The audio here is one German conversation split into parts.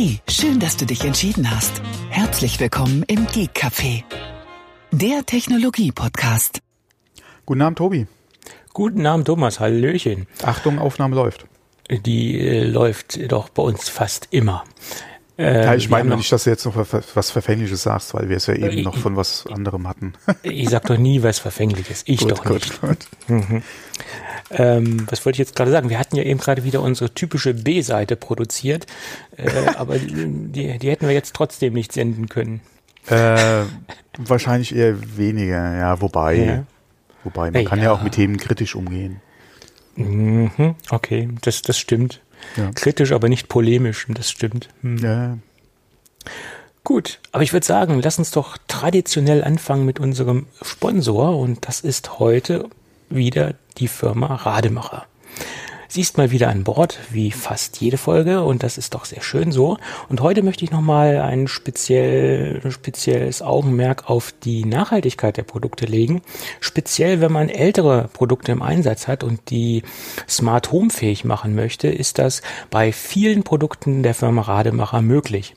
Hey, schön, dass du dich entschieden hast. Herzlich willkommen im Geek Café, der Technologie-Podcast. Guten Abend, Tobi. Guten Abend, Thomas. Hallöchen. Achtung, Aufnahme läuft. Die äh, läuft doch bei uns fast immer. Äh, ja, ich meine nicht, dass du jetzt noch was Verfängliches sagst, weil wir es ja eben äh, noch von was anderem hatten. ich sag doch nie was Verfängliches. Ich gut, doch gut, nicht. Gut. Mhm. Ähm, was wollte ich jetzt gerade sagen? Wir hatten ja eben gerade wieder unsere typische B-Seite produziert, äh, aber die, die hätten wir jetzt trotzdem nicht senden können. Äh, wahrscheinlich eher weniger, ja, wobei, ja. wobei, man ja. kann ja auch mit Themen kritisch umgehen. Mhm, okay, das, das stimmt. Ja. Kritisch, aber nicht polemisch, das stimmt. Hm. Ja. Gut, aber ich würde sagen, lass uns doch traditionell anfangen mit unserem Sponsor und das ist heute wieder die Firma Rademacher. Sie ist mal wieder an Bord, wie fast jede Folge, und das ist doch sehr schön so. Und heute möchte ich nochmal ein speziell, spezielles Augenmerk auf die Nachhaltigkeit der Produkte legen. Speziell, wenn man ältere Produkte im Einsatz hat und die Smart Home fähig machen möchte, ist das bei vielen Produkten der Firma Rademacher möglich.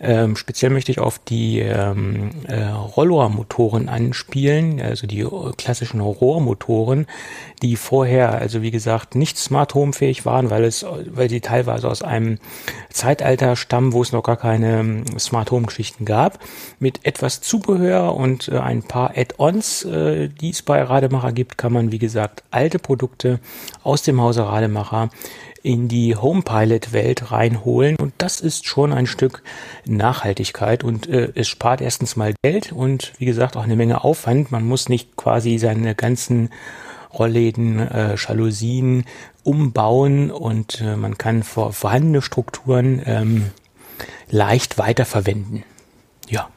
Ähm, speziell möchte ich auf die ähm, äh, Rollormotoren anspielen, also die klassischen Rohrmotoren, die vorher, also wie gesagt, nicht Smart Home fähig waren, weil es, weil die teilweise aus einem Zeitalter stammen, wo es noch gar keine ähm, Smart Home Geschichten gab. Mit etwas Zubehör und äh, ein paar Add-ons, äh, die es bei Rademacher gibt, kann man wie gesagt alte Produkte aus dem Hause Rademacher in die Homepilot-Welt reinholen. Und das ist schon ein Stück Nachhaltigkeit und äh, es spart erstens mal Geld und wie gesagt auch eine Menge Aufwand. Man muss nicht quasi seine ganzen Rollläden, äh, Jalousien umbauen und äh, man kann vor, vorhandene Strukturen ähm, leicht weiterverwenden. Ja.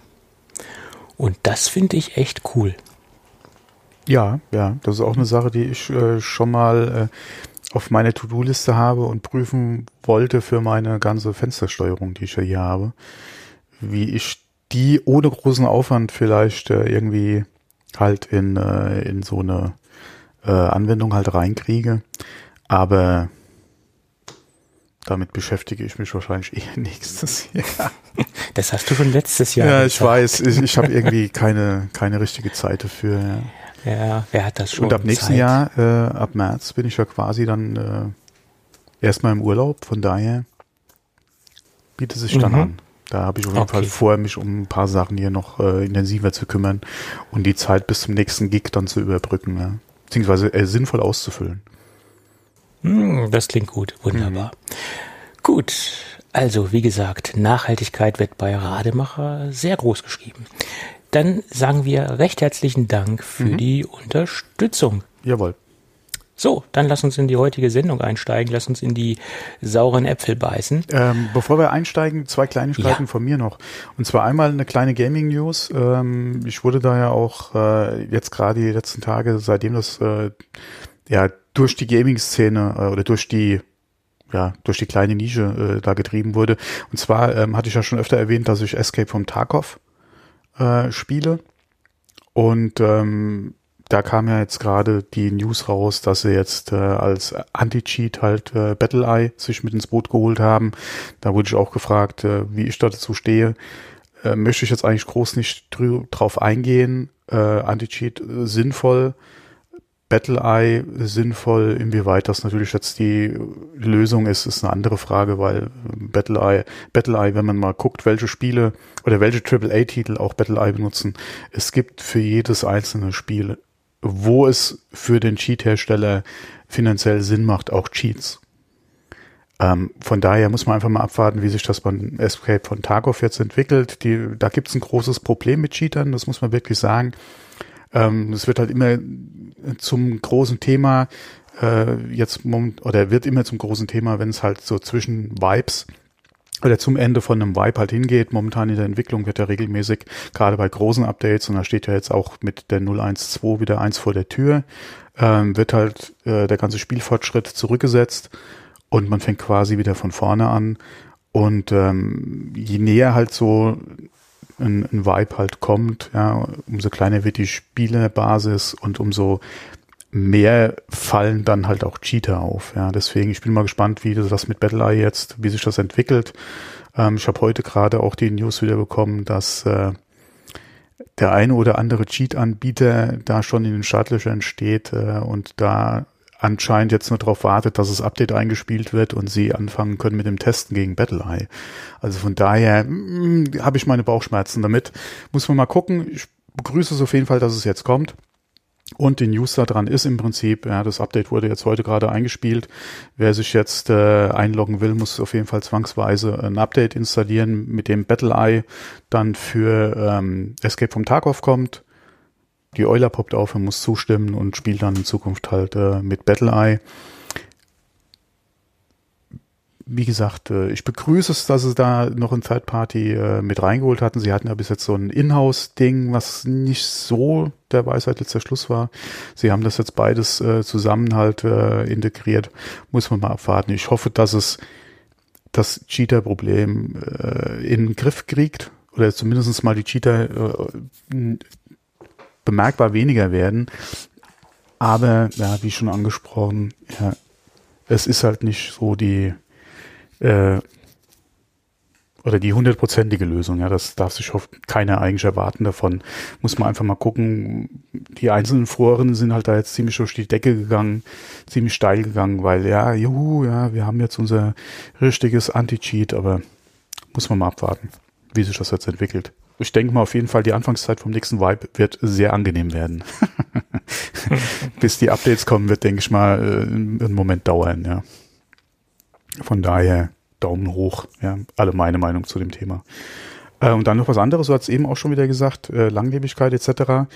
Und das finde ich echt cool. Ja, ja, das ist auch eine Sache, die ich äh, schon mal äh, auf meine To-Do-Liste habe und prüfen wollte für meine ganze Fenstersteuerung, die ich ja hier habe, wie ich die ohne großen Aufwand vielleicht äh, irgendwie halt in, äh, in so eine äh, Anwendung halt reinkriege. Aber damit beschäftige ich mich wahrscheinlich eher nächstes Jahr. Das hast du schon letztes Jahr. Ja, ich weiß. Ich, ich habe irgendwie keine, keine richtige Zeit dafür. Ja. Ja, wer hat das schon? Und ab nächsten Zeit? Jahr, äh, ab März, bin ich ja quasi dann äh, erstmal im Urlaub. Von daher bietet sich dann mhm. an. Da habe ich auf jeden okay. Fall vor, mich um ein paar Sachen hier noch äh, intensiver zu kümmern und die Zeit bis zum nächsten Gig dann zu überbrücken, ja. beziehungsweise äh, sinnvoll auszufüllen. Hm, das klingt gut, wunderbar. Mhm. Gut, also wie gesagt, Nachhaltigkeit wird bei Rademacher sehr groß geschrieben dann sagen wir recht herzlichen Dank für mhm. die Unterstützung. Jawohl. So, dann lass uns in die heutige Sendung einsteigen, lass uns in die sauren Äpfel beißen. Ähm, bevor wir einsteigen, zwei Kleinigkeiten ja. von mir noch. Und zwar einmal eine kleine Gaming-News. Ähm, ich wurde da ja auch äh, jetzt gerade die letzten Tage, seitdem das äh, ja durch die Gaming-Szene äh, oder durch die ja, durch die kleine Nische äh, da getrieben wurde. Und zwar ähm, hatte ich ja schon öfter erwähnt, dass ich Escape from Tarkov äh, Spiele. Und ähm, da kam ja jetzt gerade die News raus, dass sie jetzt äh, als Anti-Cheat halt äh, BattleEye sich mit ins Boot geholt haben. Da wurde ich auch gefragt, äh, wie ich dazu stehe. Äh, möchte ich jetzt eigentlich groß nicht drauf eingehen. Äh, Anti-Cheat äh, sinnvoll BattleEye sinnvoll. Inwieweit das natürlich jetzt die Lösung ist, ist eine andere Frage, weil BattleEye, BattleEye, wenn man mal guckt, welche Spiele oder welche AAA-Titel auch BattleEye benutzen, es gibt für jedes einzelne Spiel, wo es für den Cheat-Hersteller finanziell Sinn macht, auch Cheats. Ähm, von daher muss man einfach mal abwarten, wie sich das beim Escape von Tarkov jetzt entwickelt. Die, da gibt es ein großes Problem mit Cheatern, das muss man wirklich sagen. Ähm, wird halt immer zum großen Thema äh, jetzt oder wird immer zum großen Thema, wenn es halt so zwischen Vibes oder zum Ende von einem Vibe halt hingeht. Momentan in der Entwicklung wird ja regelmäßig, gerade bei großen Updates, und da steht ja jetzt auch mit der 012 wieder eins vor der Tür, ähm, wird halt äh, der ganze Spielfortschritt zurückgesetzt und man fängt quasi wieder von vorne an. Und ähm, je näher halt so ein, ein Vibe halt kommt, ja, umso kleiner wird die Spielebasis und umso mehr fallen dann halt auch Cheater auf. Ja, deswegen, ich bin mal gespannt, wie das mit BattleEye jetzt, wie sich das entwickelt. Ähm, ich habe heute gerade auch die News wieder bekommen, dass äh, der eine oder andere Cheat-Anbieter da schon in den Startlöchern steht äh, und da anscheinend jetzt nur darauf wartet, dass das Update eingespielt wird und sie anfangen können mit dem Testen gegen BattleEye. Also von daher mm, habe ich meine Bauchschmerzen damit. Muss man mal gucken. Ich begrüße es auf jeden Fall, dass es jetzt kommt. Und die News da dran ist im Prinzip, ja, das Update wurde jetzt heute gerade eingespielt. Wer sich jetzt äh, einloggen will, muss auf jeden Fall zwangsweise ein Update installieren, mit dem BattleEye dann für ähm, Escape vom Tarkov kommt. Die Euler poppt auf, er muss zustimmen und spielt dann in Zukunft halt äh, mit BattleEye wie gesagt, äh, ich begrüße es, dass sie da noch ein Third Party äh, mit reingeholt hatten. Sie hatten ja bis jetzt so ein Inhouse-Ding, was nicht so der Weisheit letzter Schluss war. Sie haben das jetzt beides äh, zusammen halt integriert. Muss man mal abwarten. Ich hoffe, dass es das Cheater-Problem in den Griff kriegt oder zumindest mal die Cheater bemerkbar weniger werden. Aber, ja, wie schon angesprochen, ja, es ist halt nicht so die äh, oder die hundertprozentige Lösung. Ja, das darf sich keiner eigentlich erwarten davon. Muss man einfach mal gucken. Die einzelnen Foren sind halt da jetzt ziemlich durch die Decke gegangen, ziemlich steil gegangen, weil ja, juhu, ja, wir haben jetzt unser richtiges Anti-Cheat, aber muss man mal abwarten, wie sich das jetzt entwickelt. Ich denke mal auf jeden Fall, die Anfangszeit vom nächsten Vibe wird sehr angenehm werden. Bis die Updates kommen, wird, denke ich mal, äh, einen Moment dauern, ja. Von daher Daumen hoch, ja, alle meine Meinung zu dem Thema. Äh, und dann noch was anderes, du hast eben auch schon wieder gesagt, äh, Langlebigkeit etc.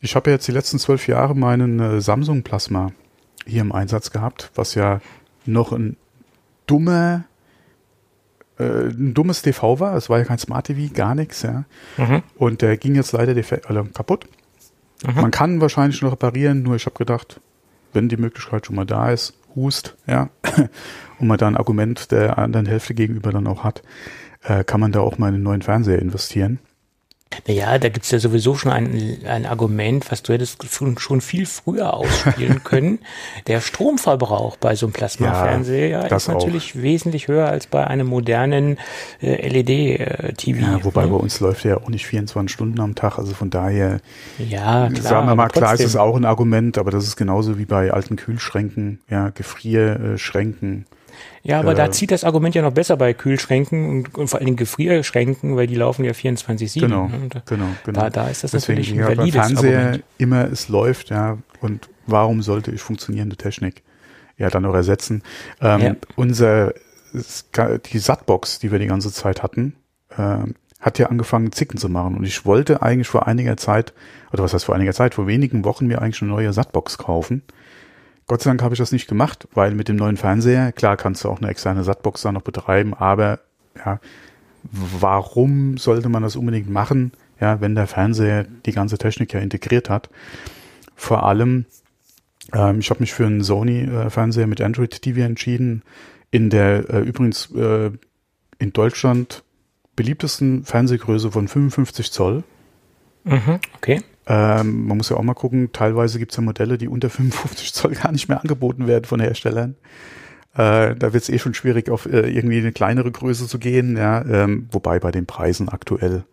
Ich habe ja jetzt die letzten zwölf Jahre meinen äh, Samsung Plasma hier im Einsatz gehabt, was ja noch ein dummer äh, ein dummes TV war. Es war ja kein Smart TV, gar nichts, ja. Mhm. Und der ging jetzt leider also kaputt. Mhm. Man kann wahrscheinlich noch reparieren, nur ich habe gedacht, wenn die Möglichkeit schon mal da ist, Hust, ja, und man da ein Argument der anderen Hälfte gegenüber dann auch hat, äh, kann man da auch mal in einen neuen Fernseher investieren. Naja, da gibt's ja sowieso schon ein, ein Argument, was du hättest schon, schon viel früher ausspielen können. Der Stromverbrauch bei so einem Plasmafernseher ja, ist natürlich auch. wesentlich höher als bei einem modernen äh, LED-TV. Ja, wobei ne? bei uns läuft ja auch nicht 24 Stunden am Tag, also von daher, ja, klar, sagen wir mal, klar ist es auch ein Argument, aber das ist genauso wie bei alten Kühlschränken, ja, Gefrierschränken. Ja, aber äh, da zieht das Argument ja noch besser bei Kühlschränken und, und vor allen Dingen Gefrierschränken, weil die laufen ja 24-7. Genau, ne? genau, genau. Da, da ist das Deswegen, natürlich ein valides ja, Fernseher Argument. immer, es läuft, ja, und warum sollte ich funktionierende Technik ja dann auch ersetzen? Ähm, ja. Unser, die Satbox, die wir die ganze Zeit hatten, äh, hat ja angefangen Zicken zu machen und ich wollte eigentlich vor einiger Zeit, oder was heißt vor einiger Zeit, vor wenigen Wochen mir eigentlich eine neue Satbox kaufen Gott sei Dank habe ich das nicht gemacht, weil mit dem neuen Fernseher, klar kannst du auch eine externe Satbox da noch betreiben, aber ja, warum sollte man das unbedingt machen, ja, wenn der Fernseher die ganze Technik ja integriert hat? Vor allem, ähm, ich habe mich für einen Sony-Fernseher äh, mit Android TV entschieden, in der äh, übrigens äh, in Deutschland beliebtesten Fernsehgröße von 55 Zoll. Mhm, okay. Ähm, man muss ja auch mal gucken, teilweise gibt es ja Modelle, die unter 55 Zoll gar nicht mehr angeboten werden von Herstellern. Äh, da wird es eh schon schwierig, auf äh, irgendwie eine kleinere Größe zu gehen, ja. Ähm, wobei bei den Preisen aktuell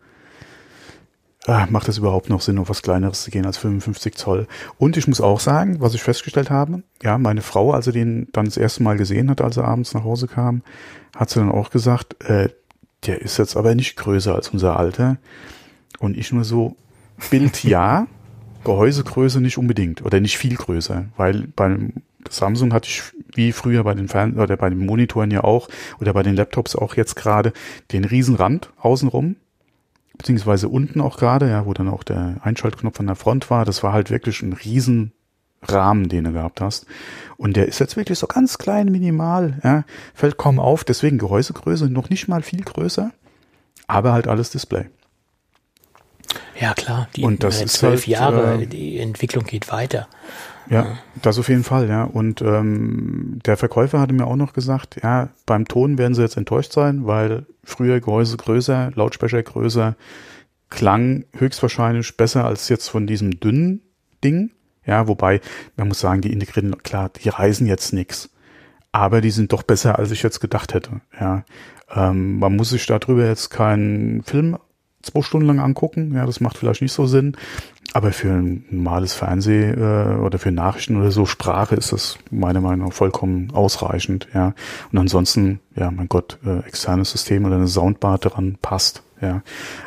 äh, macht es überhaupt noch Sinn, auf was Kleineres zu gehen als 55 Zoll. Und ich muss auch sagen, was ich festgestellt habe, ja, meine Frau, als sie den dann das erste Mal gesehen hat, als er abends nach Hause kam, hat sie dann auch gesagt, äh, der ist jetzt aber nicht größer als unser Alter. Und ich nur so, Bild ja, Gehäusegröße nicht unbedingt oder nicht viel größer, weil beim Samsung hatte ich wie früher bei den Fern oder bei den Monitoren ja auch oder bei den Laptops auch jetzt gerade den Riesenrand außenrum, beziehungsweise unten auch gerade, ja, wo dann auch der Einschaltknopf an der Front war. Das war halt wirklich ein Riesenrahmen, den du gehabt hast. Und der ist jetzt wirklich so ganz klein, minimal, ja, fällt kaum auf. Deswegen Gehäusegröße noch nicht mal viel größer, aber halt alles Display. Ja, klar. Die und das ist zwölf halt, Jahre, äh, die Entwicklung geht weiter. Ja, das auf jeden Fall, ja. Und ähm, der Verkäufer hatte mir auch noch gesagt, ja, beim Ton werden sie jetzt enttäuscht sein, weil früher Gehäuse größer, Lautsprecher größer, klang höchstwahrscheinlich besser als jetzt von diesem dünnen Ding. Ja, wobei, man muss sagen, die integrierten, klar, die reisen jetzt nix. Aber die sind doch besser, als ich jetzt gedacht hätte. Ja, ähm, man muss sich darüber jetzt keinen Film zwei Stunden lang angucken. Ja, das macht vielleicht nicht so Sinn. Aber für ein normales Fernseh äh, oder für Nachrichten oder so Sprache ist das meiner Meinung nach vollkommen ausreichend. Ja, und ansonsten, ja, mein Gott, äh, externes System oder eine Soundbar dran passt. Ja.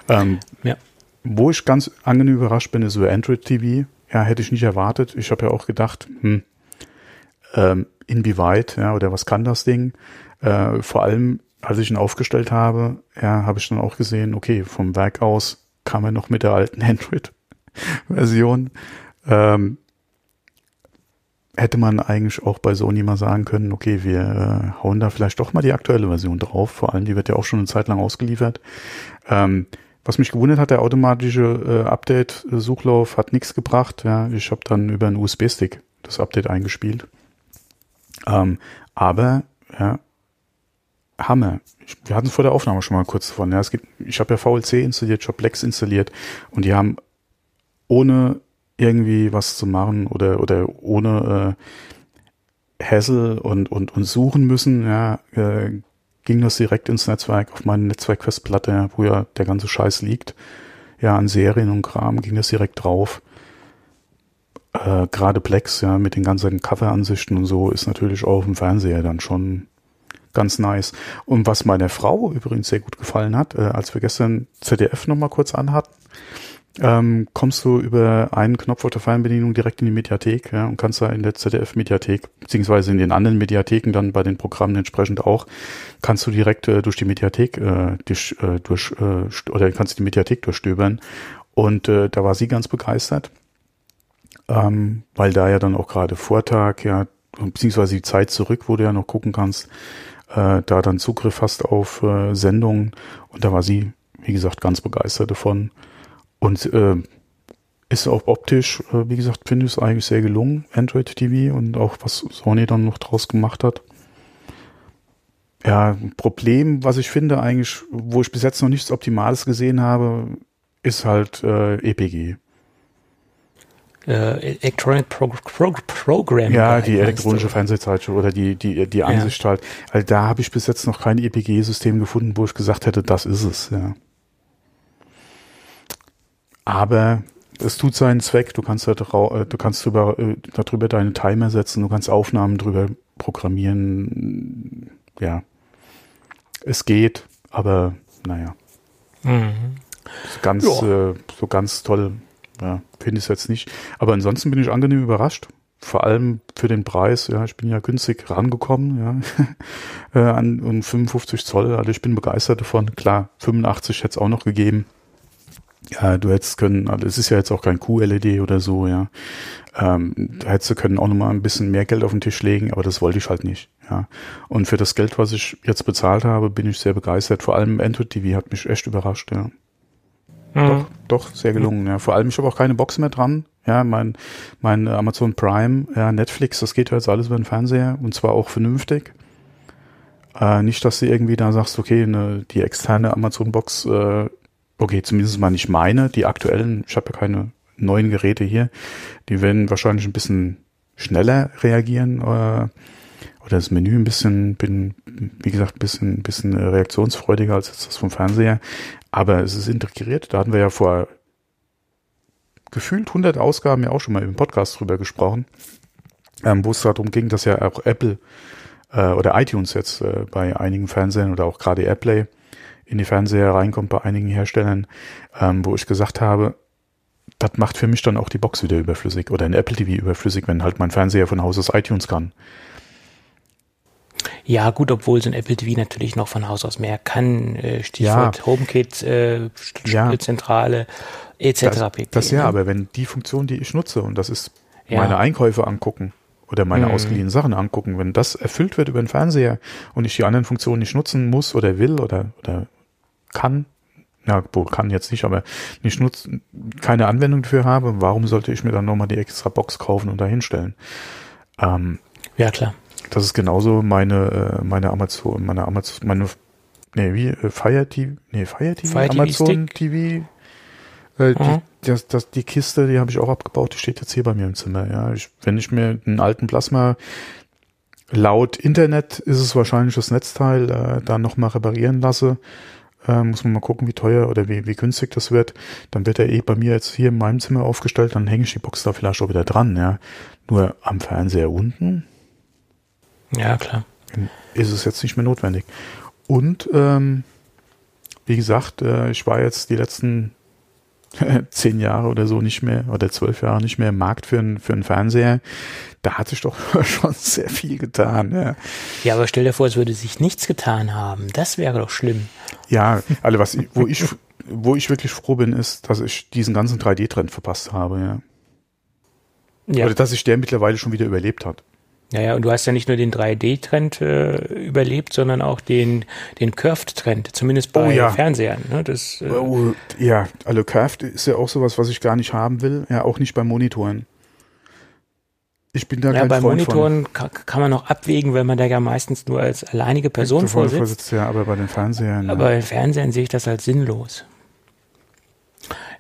Ähm, ja. Wo ich ganz angenehm überrascht bin, ist über Android TV. Ja, hätte ich nicht erwartet. Ich habe ja auch gedacht, hm, ähm, inwieweit, ja, oder was kann das Ding? Äh, vor allem als ich ihn aufgestellt habe, ja, habe ich dann auch gesehen, okay, vom Werk aus kam er noch mit der alten Android-Version. Ähm, hätte man eigentlich auch bei Sony mal sagen können, okay, wir äh, hauen da vielleicht doch mal die aktuelle Version drauf. Vor allem, die wird ja auch schon eine Zeit lang ausgeliefert. Ähm, was mich gewundert hat, der automatische äh, Update-Suchlauf hat nichts gebracht. Ja, ich habe dann über einen USB-Stick das Update eingespielt. Ähm, aber ja, Hammer. Wir hatten es vor der Aufnahme schon mal kurz davon. Ja, es gibt, ich habe ja VLC installiert, ich habe Plex installiert und die haben ohne irgendwie was zu machen oder oder ohne äh, Hassel und und und suchen müssen, ja, äh, ging das direkt ins Netzwerk auf meine Netzwerkfestplatte, wo ja der ganze Scheiß liegt. Ja, an Serien und Kram ging das direkt drauf. Äh, Gerade Plex, ja, mit den ganzen Coveransichten und so ist natürlich auch dem Fernseher dann schon ganz nice. Und was meiner Frau übrigens sehr gut gefallen hat, äh, als wir gestern ZDF nochmal kurz anhatten, ähm, kommst du über einen Knopf auf der Fernbedienung direkt in die Mediathek ja, und kannst da in der ZDF-Mediathek, beziehungsweise in den anderen Mediatheken dann bei den Programmen entsprechend auch, kannst du direkt äh, durch die Mediathek äh, durch, äh, durch äh, oder kannst die Mediathek durchstöbern. Und äh, da war sie ganz begeistert, ähm, weil da ja dann auch gerade Vortag, ja, beziehungsweise die Zeit zurück, wo du ja noch gucken kannst, da dann Zugriff hast auf äh, Sendungen. Und da war sie, wie gesagt, ganz begeistert davon. Und äh, ist auch optisch, äh, wie gesagt, finde ich es eigentlich sehr gelungen, Android TV und auch was Sony dann noch draus gemacht hat. Ja, Problem, was ich finde eigentlich, wo ich bis jetzt noch nichts Optimales gesehen habe, ist halt äh, EPG äh, Electronic Pro Pro Program. Ja, die elektronische Fernsehzeitschrift oder die, die, die Ansicht ja. halt. Also da habe ich bis jetzt noch kein EPG-System gefunden, wo ich gesagt hätte, das ist es, ja. Aber es tut seinen Zweck. Du kannst, da, äh, du kannst drüber, äh, darüber deine Timer setzen, du kannst Aufnahmen drüber programmieren. Ja. Es geht, aber naja. Mhm. Ganz, ja. äh, so ganz toll ja, finde ich es jetzt nicht. Aber ansonsten bin ich angenehm überrascht. Vor allem für den Preis, ja, ich bin ja günstig rangekommen, ja, äh, an um 55 Zoll, also ich bin begeistert davon. Klar, 85 hätte es auch noch gegeben. Ja, du hättest können, also es ist ja jetzt auch kein QLED oder so, ja. Ähm, da hättest du können auch nochmal ein bisschen mehr Geld auf den Tisch legen, aber das wollte ich halt nicht, ja. Und für das Geld, was ich jetzt bezahlt habe, bin ich sehr begeistert. Vor allem Android TV hat mich echt überrascht, ja. Doch, doch, sehr gelungen. Ja. Vor allem, ich habe auch keine Box mehr dran. Ja, mein, mein Amazon Prime, ja, Netflix, das geht jetzt alles über den Fernseher und zwar auch vernünftig. Äh, nicht, dass du irgendwie da sagst, okay, ne, die externe Amazon-Box, äh, okay, zumindest mal nicht meine, die aktuellen, ich habe ja keine neuen Geräte hier, die werden wahrscheinlich ein bisschen schneller reagieren äh, oder das Menü ein bisschen, bin, wie gesagt, ein bisschen, bisschen reaktionsfreudiger als jetzt das vom Fernseher. Aber es ist integriert. Da hatten wir ja vor gefühlt 100 Ausgaben ja auch schon mal im Podcast drüber gesprochen, ähm, wo es darum ging, dass ja auch Apple äh, oder iTunes jetzt äh, bei einigen Fernsehern oder auch gerade AirPlay in die Fernseher reinkommt bei einigen Herstellern, ähm, wo ich gesagt habe, das macht für mich dann auch die Box wieder überflüssig oder ein Apple TV überflüssig, wenn halt mein Fernseher von Haus aus iTunes kann. Ja, gut, obwohl so ein Apple TV natürlich noch von Haus aus mehr kann. Äh, Stichwort ja. HomeKit, äh, ja. Zentrale, etc. Das, pp. Das ja, ne? aber wenn die Funktion, die ich nutze, und das ist ja. meine Einkäufe angucken oder meine mhm. ausgeliehenen Sachen angucken, wenn das erfüllt wird über den Fernseher und ich die anderen Funktionen nicht nutzen muss oder will oder, oder kann, ja, wohl kann jetzt nicht, aber nicht nutzen, keine Anwendung dafür habe, warum sollte ich mir dann nochmal die extra Box kaufen und da hinstellen? Ähm, ja, klar. Das ist genauso meine, äh, meine Amazon, meine Amazon, meine, nee, wie, äh, Fire TV, nee, Fire TV, Fire Amazon TV, Äh, die, mhm. das, das, die Kiste, die habe ich auch abgebaut, die steht jetzt hier bei mir im Zimmer. Ja, ich, wenn ich mir einen alten Plasma laut Internet ist es wahrscheinlich das Netzteil äh, da nochmal reparieren lasse, äh, muss man mal gucken, wie teuer oder wie, wie günstig das wird. Dann wird er eh bei mir jetzt hier in meinem Zimmer aufgestellt, dann hänge ich die Box da vielleicht auch wieder dran, ja. Nur am Fernseher unten. Ja, klar. Ist es jetzt nicht mehr notwendig. Und ähm, wie gesagt, äh, ich war jetzt die letzten zehn Jahre oder so nicht mehr oder zwölf Jahre nicht mehr im Markt für, ein, für einen Fernseher. Da hat sich doch schon sehr viel getan. Ja. ja, aber stell dir vor, es würde sich nichts getan haben. Das wäre doch schlimm. Ja, also was ich, wo ich wo ich wirklich froh bin, ist, dass ich diesen ganzen 3D-Trend verpasst habe. Ja. ja. Oder dass sich der mittlerweile schon wieder überlebt hat. Ja, ja, und du hast ja nicht nur den 3D-Trend äh, überlebt, sondern auch den, den Curved-Trend, zumindest bei oh, ja. Fernsehern. Ne? Das, äh oh, ja, also Curved ist ja auch sowas, was ich gar nicht haben will, ja, auch nicht bei Monitoren. Ich bin da ja, kein bei Freund Monitoren kann, kann, man noch abwägen, weil man da ja meistens nur als alleinige Person vorsitzt. vorsitzt. Ja, aber bei den Fernsehern. Aber ja. bei Fernsehern sehe ich das als sinnlos.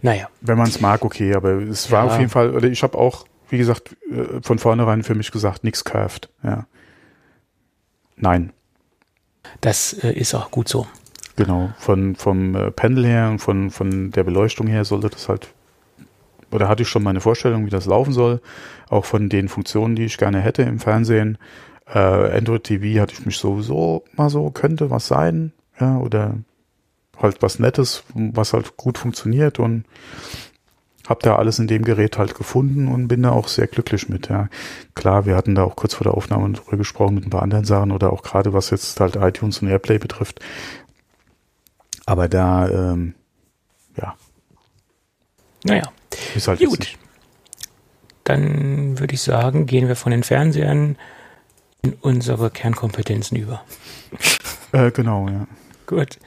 Naja. Wenn man es mag, okay, aber es war ja. auf jeden Fall, oder ich habe auch wie gesagt, äh, von vornherein für mich gesagt, nichts curved. Ja. Nein. Das äh, ist auch gut so. Genau, von, vom äh, Pendel her und von, von der Beleuchtung her sollte das halt, oder hatte ich schon meine Vorstellung, wie das laufen soll, auch von den Funktionen, die ich gerne hätte im Fernsehen. Äh, Android TV hatte ich mich sowieso mal so, könnte was sein, ja, oder halt was Nettes, was halt gut funktioniert und habe da alles in dem Gerät halt gefunden und bin da auch sehr glücklich mit. Ja. Klar, wir hatten da auch kurz vor der Aufnahme drüber gesprochen mit ein paar anderen Sachen oder auch gerade was jetzt halt iTunes und Airplay betrifft. Aber da, ähm, ja. Naja. Ist halt Gut. Dann würde ich sagen, gehen wir von den Fernsehern in unsere Kernkompetenzen über. Äh, genau, ja. Gut.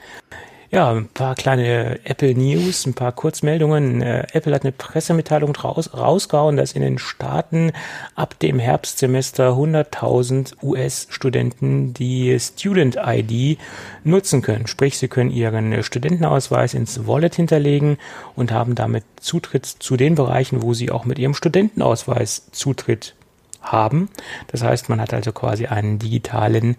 Ja, ein paar kleine Apple News, ein paar Kurzmeldungen. Äh, Apple hat eine Pressemitteilung raus, rausgehauen, dass in den Staaten ab dem Herbstsemester 100.000 US-Studenten die Student ID nutzen können. Sprich, sie können ihren Studentenausweis ins Wallet hinterlegen und haben damit Zutritt zu den Bereichen, wo sie auch mit ihrem Studentenausweis Zutritt haben. Das heißt, man hat also quasi einen digitalen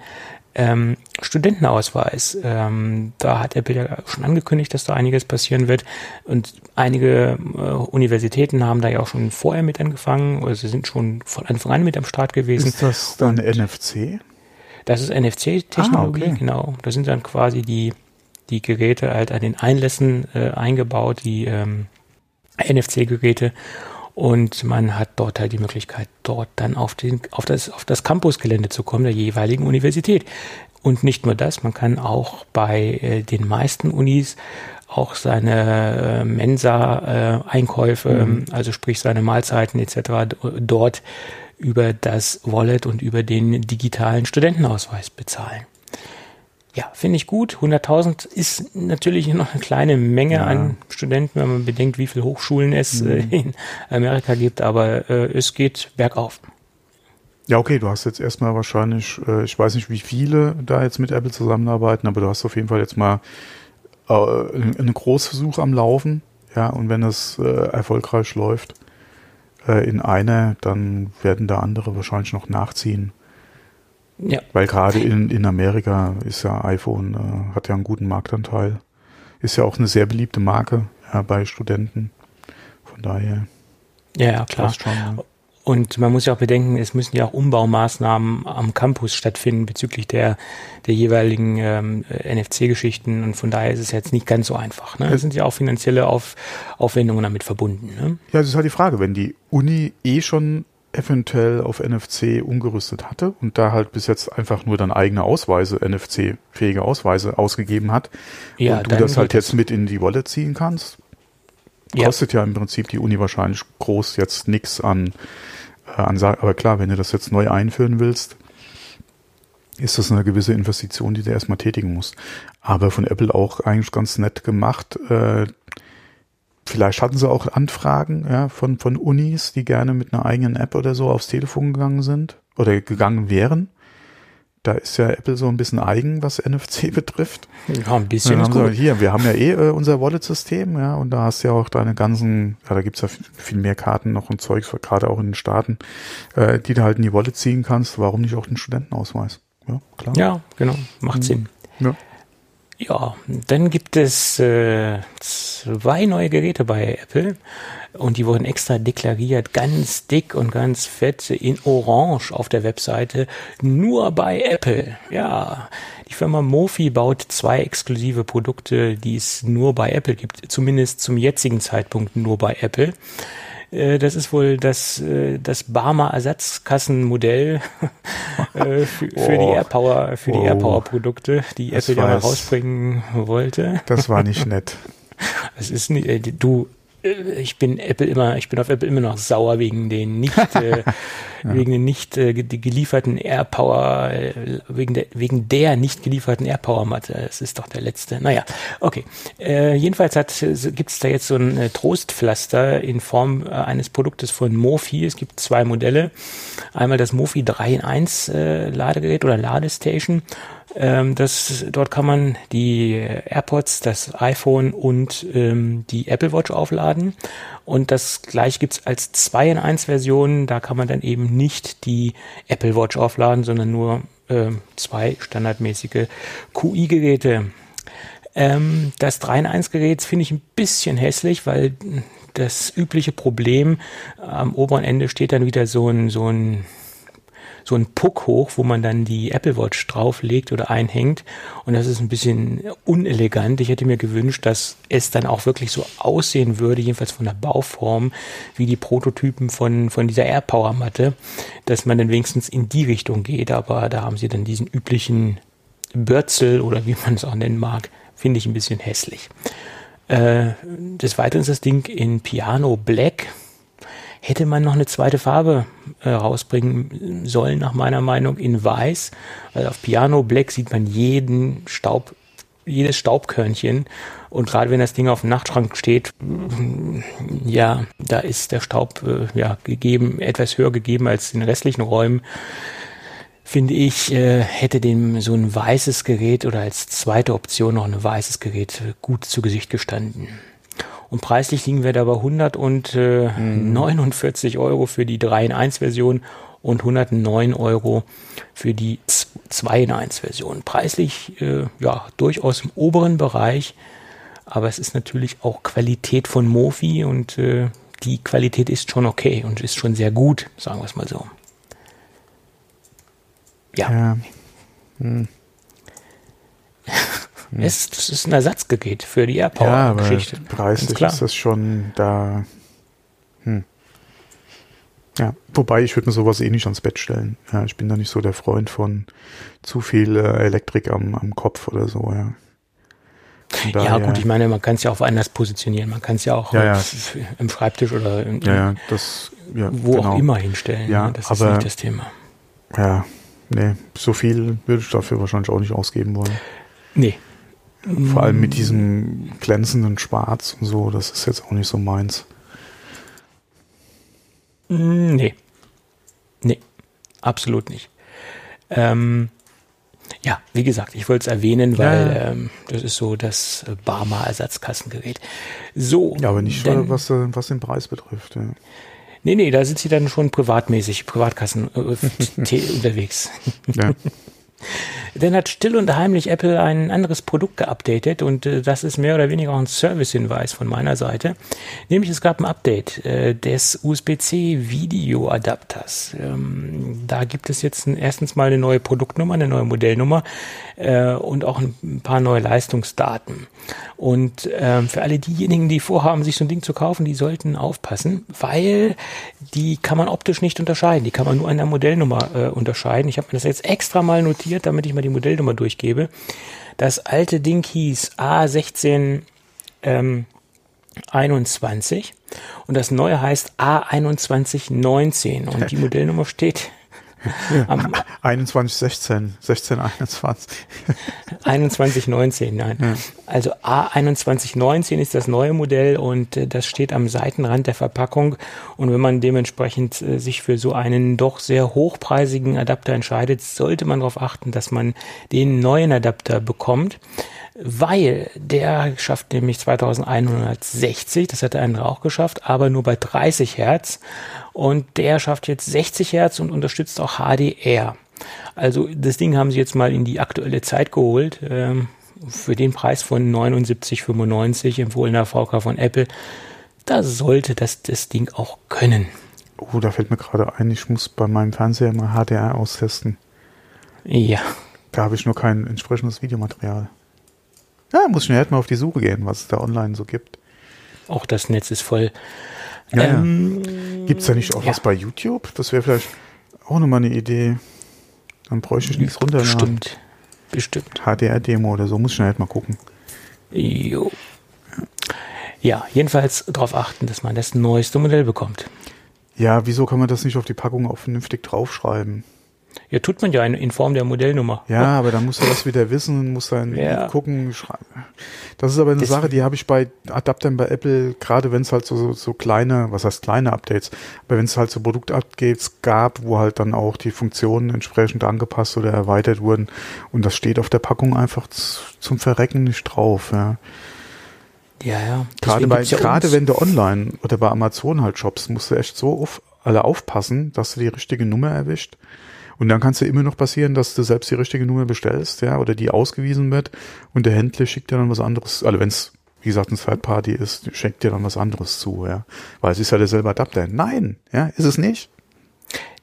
ähm, Studentenausweis. Ähm, da hat Apple ja schon angekündigt, dass da einiges passieren wird. Und einige äh, Universitäten haben da ja auch schon vorher mit angefangen, oder sie sind schon von Anfang an mit am Start gewesen. Ist das dann Und NFC? Das ist NFC-Technologie, ah, okay. genau. Da sind dann quasi die, die Geräte halt an den Einlässen äh, eingebaut, die ähm, NFC-Geräte und man hat dort halt die Möglichkeit, dort dann auf, den, auf das, auf das Campusgelände zu kommen, der jeweiligen Universität. Und nicht nur das, man kann auch bei äh, den meisten Unis auch seine äh, Mensa-Einkäufe, mhm. also sprich seine Mahlzeiten etc. dort über das Wallet und über den digitalen Studentenausweis bezahlen. Ja, finde ich gut. 100.000 ist natürlich noch eine kleine Menge ja. an Studenten, wenn man bedenkt, wie viele Hochschulen es äh, mhm. in Amerika gibt, aber äh, es geht bergauf. Ja, okay, du hast jetzt erstmal wahrscheinlich, äh, ich weiß nicht, wie viele da jetzt mit Apple zusammenarbeiten, aber du hast auf jeden Fall jetzt mal äh, einen Großversuch am Laufen. Ja, und wenn es äh, erfolgreich läuft äh, in einer, dann werden da andere wahrscheinlich noch nachziehen. Ja. Weil gerade in, in Amerika ist ja iPhone, äh, hat ja einen guten Marktanteil. Ist ja auch eine sehr beliebte Marke ja, bei Studenten. Von daher. Ja, ja klar. Schon, ja. Und man muss ja auch bedenken, es müssen ja auch Umbaumaßnahmen am Campus stattfinden bezüglich der, der jeweiligen ähm, NFC-Geschichten. Und von daher ist es jetzt nicht ganz so einfach. Ne? Es sind ja auch finanzielle Auf, Aufwendungen damit verbunden. Ne? Ja, das ist halt die Frage. Wenn die Uni eh schon eventuell auf NFC umgerüstet hatte und da halt bis jetzt einfach nur dann eigene Ausweise, NFC-fähige Ausweise ausgegeben hat ja, und du das halt jetzt mit in die Wallet ziehen kannst, ja. kostet ja im Prinzip die Uni wahrscheinlich groß jetzt nichts an, äh, an, aber klar, wenn du das jetzt neu einführen willst, ist das eine gewisse Investition, die du erstmal tätigen musst. Aber von Apple auch eigentlich ganz nett gemacht. Äh, Vielleicht hatten sie auch Anfragen ja, von, von Unis, die gerne mit einer eigenen App oder so aufs Telefon gegangen sind oder gegangen wären. da ist ja Apple so ein bisschen eigen, was NFC betrifft. Ja, ein bisschen ist gut. hier, wir haben ja eh äh, unser Wallet-System, ja, und da hast du ja auch deine ganzen, ja, da gibt's ja viel mehr Karten noch und Zeugs, gerade auch in den Staaten, äh, die du halt in die Wallet ziehen kannst. Warum nicht auch den Studentenausweis? Ja, klar. Ja, genau, macht mhm. Sinn. Ja. Ja, dann gibt es äh, zwei neue Geräte bei Apple und die wurden extra deklariert, ganz dick und ganz fett in Orange auf der Webseite, nur bei Apple. Ja, die Firma Mofi baut zwei exklusive Produkte, die es nur bei Apple gibt, zumindest zum jetzigen Zeitpunkt nur bei Apple. Äh, das ist wohl das, äh, das Barmer Ersatzkassenmodell äh, für, für die AirPower, für oh. die AirPower Produkte, die das Apple ja mal rausbringen wollte. Das war nicht nett. Es ist nicht, du, ich bin Apple immer, ich bin auf Apple immer noch sauer wegen den nicht, äh, ja. wegen den nicht äh, gelieferten AirPower, äh, wegen der, wegen der nicht gelieferten AirPower Matte. Das ist doch der letzte. Naja, okay. Äh, jedenfalls hat, gibt es da jetzt so ein äh, Trostpflaster in Form äh, eines Produktes von Mofi. Es gibt zwei Modelle. Einmal das Mofi 3 in 1 äh, Ladegerät oder Ladestation ähm, das, dort kann man die AirPods, das iPhone und ähm, die Apple Watch aufladen. Und das gleich gibt's als 2 in 1 Version. Da kann man dann eben nicht die Apple Watch aufladen, sondern nur äh, zwei standardmäßige QI-Geräte. Ähm, das 3 in 1 Gerät finde ich ein bisschen hässlich, weil das übliche Problem am oberen Ende steht dann wieder so ein, so ein so ein Puck hoch, wo man dann die Apple Watch drauflegt oder einhängt. Und das ist ein bisschen unelegant. Ich hätte mir gewünscht, dass es dann auch wirklich so aussehen würde, jedenfalls von der Bauform, wie die Prototypen von, von dieser AirPower Matte, dass man dann wenigstens in die Richtung geht. Aber da haben sie dann diesen üblichen Bürzel oder wie man es auch nennen mag, finde ich ein bisschen hässlich. Äh, des Weiteren ist das Ding in Piano Black hätte man noch eine zweite Farbe äh, rausbringen sollen, nach meiner Meinung, in weiß. Weil auf Piano Black sieht man jeden Staub, jedes Staubkörnchen. Und gerade wenn das Ding auf dem Nachtschrank steht, ja, da ist der Staub äh, ja gegeben, etwas höher gegeben als in den restlichen Räumen finde ich, äh, hätte dem so ein weißes Gerät oder als zweite Option noch ein weißes Gerät gut zu Gesicht gestanden. Und preislich liegen wir da bei 149 mhm. Euro für die 3 in 1 Version und 109 Euro für die 2 in 1 Version. Preislich, äh, ja, durchaus im oberen Bereich. Aber es ist natürlich auch Qualität von Mofi und äh, die Qualität ist schon okay und ist schon sehr gut, sagen wir es mal so. Ja. ja. Hm. Hm. Es, ist ein Ersatzgerät für die AirPower-Geschichte. Ja, preislich ist das schon da. Hm. Ja, wobei ich würde mir sowas eh nicht ans Bett stellen. Ja, ich bin da nicht so der Freund von zu viel äh, Elektrik am, am Kopf oder so, ja. Daher, ja, gut, ich meine, man kann es ja auch anders positionieren. Man kann es ja auch ja, im Schreibtisch oder in, ja, das, wo genau. auch immer hinstellen. Ja, das aber, ist nicht das Thema. Ja, nee, so viel würde ich dafür wahrscheinlich auch nicht ausgeben wollen. Nee, vor allem mit diesem glänzenden Schwarz und so, das ist jetzt auch nicht so meins. Mm, nee. Nee, absolut nicht. Ähm, ja, wie gesagt, ich wollte es erwähnen, weil ja. ähm, das ist so das Barmer-Ersatzkassengerät. So. Ja, aber nicht denn, was, was den Preis betrifft. Ja. Nee, nee, da sind sie dann schon privatmäßig, Privatkassen äh, unterwegs. Ja. Dann hat still und heimlich Apple ein anderes Produkt geupdatet und äh, das ist mehr oder weniger auch ein Service-Hinweis von meiner Seite. Nämlich es gab ein Update äh, des USB-C Video-Adapters. Ähm, da gibt es jetzt ein, erstens mal eine neue Produktnummer, eine neue Modellnummer äh, und auch ein paar neue Leistungsdaten. Und ähm, für alle diejenigen, die vorhaben, sich so ein Ding zu kaufen, die sollten aufpassen, weil die kann man optisch nicht unterscheiden. Die kann man nur an der Modellnummer äh, unterscheiden. Ich habe mir das jetzt extra mal notiert, damit ich mal die Modellnummer durchgebe. Das alte Ding hieß A16 ähm, 21 und das neue heißt A2119 und die Modellnummer steht Am 21, 16, 16, 21. 21, 19, nein. Ja. Also A21, 19 ist das neue Modell und äh, das steht am Seitenrand der Verpackung. Und wenn man dementsprechend äh, sich für so einen doch sehr hochpreisigen Adapter entscheidet, sollte man darauf achten, dass man den neuen Adapter bekommt weil der schafft nämlich 2160, das hat der andere auch geschafft, aber nur bei 30 Hertz und der schafft jetzt 60 Hertz und unterstützt auch HDR. Also das Ding haben sie jetzt mal in die aktuelle Zeit geholt. Ähm, für den Preis von 79,95 empfohlener VK von Apple. Da sollte das das Ding auch können. Oh, da fällt mir gerade ein, ich muss bei meinem Fernseher mal HDR austesten. Ja. Da habe ich nur kein entsprechendes Videomaterial. Ja, muss schnell halt mal auf die Suche gehen, was es da online so gibt. Auch das Netz ist voll. Ja, ähm, ja. Gibt es da nicht auch ja. was bei YouTube? Das wäre vielleicht auch nochmal eine Idee. Dann bräuchte ich nichts runterladen. Bestimmt. Bestimmt. HDR-Demo oder so, muss schnell halt mal gucken. Jo. Ja, jedenfalls darauf achten, dass man das neueste Modell bekommt. Ja, wieso kann man das nicht auf die Packung auch vernünftig draufschreiben? Ja, tut man ja in, in Form der Modellnummer. Ja, aber dann muss er das wieder wissen, muss dann ja. gucken. Das ist aber eine das Sache, die habe ich bei Adaptern bei Apple, gerade wenn es halt so, so, so kleine, was heißt kleine Updates, aber wenn es halt so Produktupdates gab, wo halt dann auch die Funktionen entsprechend angepasst oder erweitert wurden und das steht auf der Packung einfach zum Verrecken nicht drauf. Ja. Ja, ja. Gerade, bei, ja gerade wenn du online oder bei Amazon halt shops, musst du echt so auf alle aufpassen, dass du die richtige Nummer erwischt. Und dann kann es ja immer noch passieren, dass du selbst die richtige Nummer bestellst, ja, oder die ausgewiesen wird und der Händler schickt dir dann was anderes, also wenn es wie gesagt, ein Third Party ist, schenkt dir dann was anderes zu, ja. Weil es ist ja derselbe Adapter. Nein, ja, ist es nicht.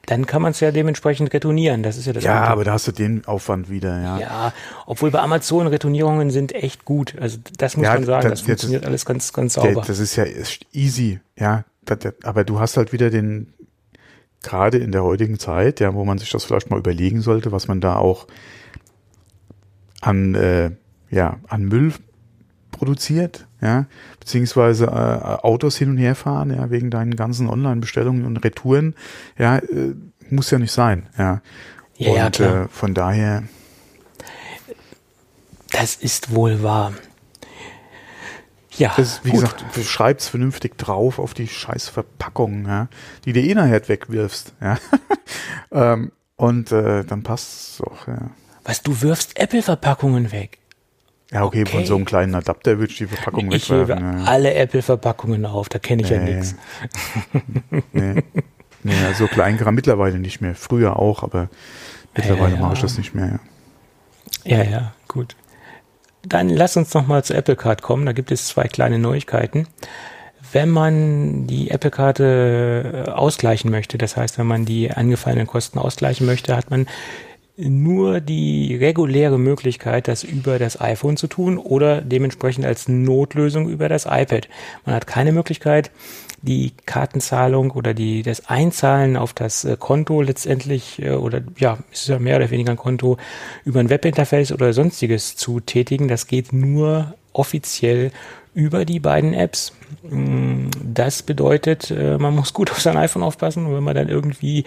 Dann kann man es ja dementsprechend retournieren. Das ist ja das. Ja, Gute. aber da hast du den Aufwand wieder, ja. Ja, obwohl bei Amazon Retournierungen sind echt gut. Also das muss ja, man sagen. Das, das funktioniert alles ganz, ganz sauber. Das ist ja easy, ja. Aber du hast halt wieder den, gerade in der heutigen Zeit, ja, wo man sich das vielleicht mal überlegen sollte, was man da auch an, äh, ja, an Müll produziert, ja, beziehungsweise äh, Autos hin und her fahren, ja, wegen deinen ganzen Online-Bestellungen und Retouren, ja, äh, muss ja nicht sein, ja. Ja, und ja, klar. Äh, von daher. Das ist wohl wahr. Ja. Das, wie gut. gesagt, schreib's vernünftig drauf auf die scheiß Verpackung, ja, die du eh nachher wegwirfst, ja. ähm, und äh, dann passt's auch, ja. Was, du wirfst Apple-Verpackungen weg? Ja, okay, okay, von so einem kleinen Adapter würde ich die Verpackung ich wegwerfen. Ich ja. alle Apple-Verpackungen auf, da kenne ich nee. ja nichts. nee. nee, so klein kam mittlerweile nicht mehr. Früher auch, aber mittlerweile ja, ja, mache ich das nicht mehr. Ja, ja, ja gut. Dann lass uns noch mal zur Apple Card kommen. Da gibt es zwei kleine Neuigkeiten. Wenn man die Apple Karte äh, ausgleichen möchte, das heißt, wenn man die angefallenen Kosten ausgleichen möchte, hat man nur die reguläre Möglichkeit, das über das iPhone zu tun oder dementsprechend als Notlösung über das iPad. Man hat keine Möglichkeit, die Kartenzahlung oder die, das Einzahlen auf das äh, Konto letztendlich äh, oder ja, ist ja mehr oder weniger ein Konto über ein Webinterface oder sonstiges zu tätigen. Das geht nur offiziell über die beiden Apps. Mm, das bedeutet, äh, man muss gut auf sein iPhone aufpassen und wenn man dann irgendwie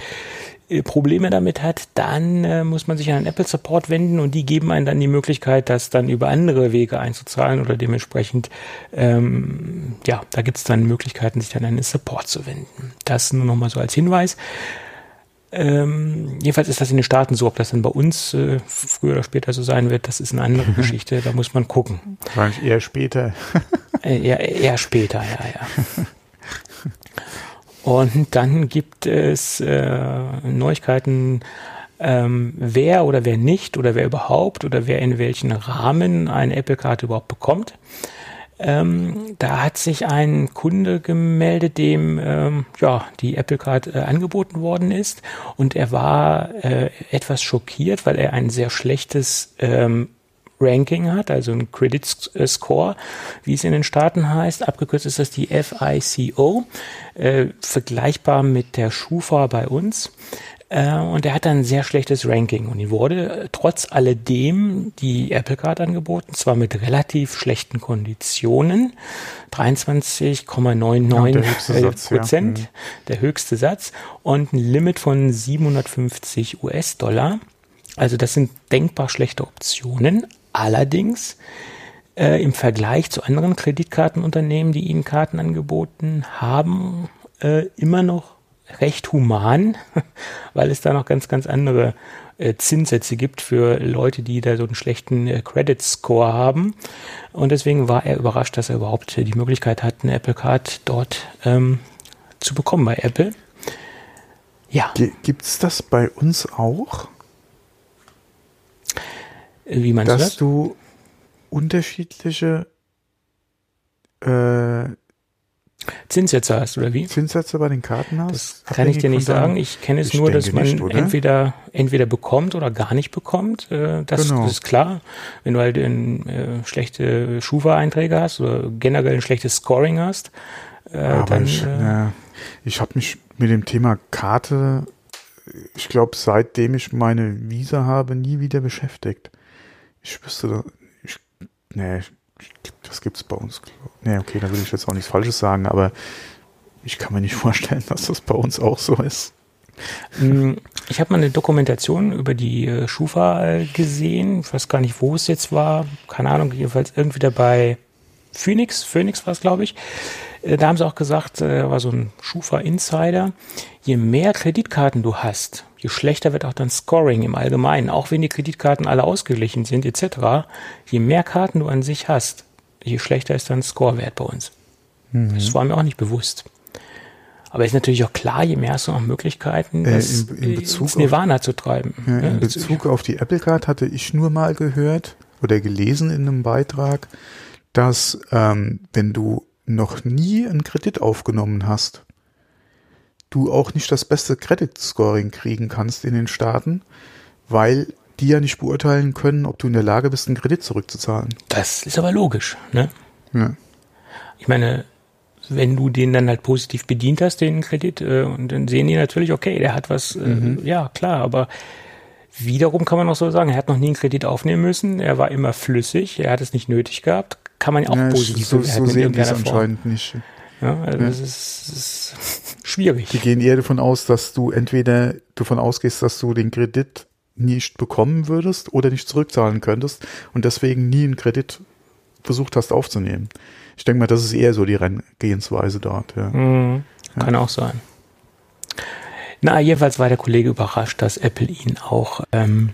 Probleme damit hat, dann äh, muss man sich an den Apple Support wenden und die geben einem dann die Möglichkeit, das dann über andere Wege einzuzahlen oder dementsprechend, ähm, ja, da gibt es dann Möglichkeiten, sich dann an den Support zu wenden. Das nur nochmal so als Hinweis. Ähm, jedenfalls ist das in den Staaten so, ob das dann bei uns äh, früher oder später so sein wird, das ist eine andere Geschichte, da muss man gucken. Wahrscheinlich eher später. äh, eher, eher später, ja, ja. Und dann gibt es äh, Neuigkeiten, ähm, wer oder wer nicht oder wer überhaupt oder wer in welchen Rahmen eine Apple-Karte überhaupt bekommt. Ähm, da hat sich ein Kunde gemeldet, dem ähm, ja die Apple Card äh, angeboten worden ist und er war äh, etwas schockiert, weil er ein sehr schlechtes ähm, Ranking hat, also ein Credit äh, Score, wie es in den Staaten heißt. Abgekürzt ist das die FICO, äh, vergleichbar mit der Schufa bei uns. Äh, und er hat ein sehr schlechtes Ranking und ihm wurde trotz alledem die Apple Card angeboten, zwar mit relativ schlechten Konditionen, 23,99 ja, Prozent, ja. Mhm. der höchste Satz und ein Limit von 750 US-Dollar. Also das sind denkbar schlechte Optionen. Allerdings äh, im Vergleich zu anderen Kreditkartenunternehmen, die ihnen Karten angeboten haben, äh, immer noch recht human, weil es da noch ganz, ganz andere äh, Zinssätze gibt für Leute, die da so einen schlechten äh, Credit Score haben. Und deswegen war er überrascht, dass er überhaupt die Möglichkeit hat, eine Apple Card dort ähm, zu bekommen bei Apple. Ja. Gibt es das bei uns auch? Wie meinst dass du das? du unterschiedliche äh, Zinssätze hast, oder wie? Zinssätze bei den Karten hast? Das kann ich dir nicht sagen. Ich kenne es nur, dass man nicht, entweder, entweder bekommt oder gar nicht bekommt. Äh, das, genau. ist klar. Wenn du halt ein, äh, schlechte Schufa-Einträge hast oder generell ein schlechtes Scoring hast, äh, dann. Ich, äh, ich habe mich mit dem Thema Karte, ich glaube, seitdem ich meine Visa habe, nie wieder beschäftigt. Ich wüsste, ich, nee, das gibt es bei uns. Nee, okay, da will ich jetzt auch nichts Falsches sagen, aber ich kann mir nicht vorstellen, dass das bei uns auch so ist. Mm, ich habe mal eine Dokumentation über die äh, Schufa äh, gesehen. Ich weiß gar nicht, wo es jetzt war. Keine Ahnung, jedenfalls irgendwie dabei Phoenix. Phoenix war es, glaube ich. Äh, da haben sie auch gesagt, war so ein Schufa-Insider. Je mehr Kreditkarten du hast, je schlechter wird auch dein Scoring im Allgemeinen. Auch wenn die Kreditkarten alle ausgeglichen sind, etc. Je mehr Karten du an sich hast, je schlechter ist dein Scorewert bei uns. Mhm. Das war mir auch nicht bewusst. Aber ist natürlich auch klar, je mehr hast du noch Möglichkeiten, das äh, in, in Bezug ins Nirvana auf, zu treiben. Ja, in ja, Bezug auf die Apple Card hatte ich nur mal gehört oder gelesen in einem Beitrag, dass ähm, wenn du noch nie einen Kredit aufgenommen hast, du auch nicht das beste Credit Scoring kriegen kannst in den Staaten, weil die ja nicht beurteilen können, ob du in der Lage bist, einen Kredit zurückzuzahlen. Das ist aber logisch, ne? Ja. Ich meine, wenn du den dann halt positiv bedient hast, den Kredit, äh, und dann sehen die natürlich, okay, der hat was, äh, mhm. ja, klar, aber wiederum kann man auch so sagen, er hat noch nie einen Kredit aufnehmen müssen, er war immer flüssig, er hat es nicht nötig gehabt, kann man ja auch ja, positiv so, so sehen die es anscheinend nicht. Ja, also ja. Das, ist, das ist schwierig. Die gehen eher davon aus, dass du entweder davon ausgehst, dass du den Kredit nicht bekommen würdest oder nicht zurückzahlen könntest und deswegen nie einen Kredit versucht hast aufzunehmen. Ich denke mal, das ist eher so die Renngehensweise dort. Ja. Mhm, kann ja. auch sein. Na, jedenfalls war der Kollege überrascht, dass Apple ihn auch ähm,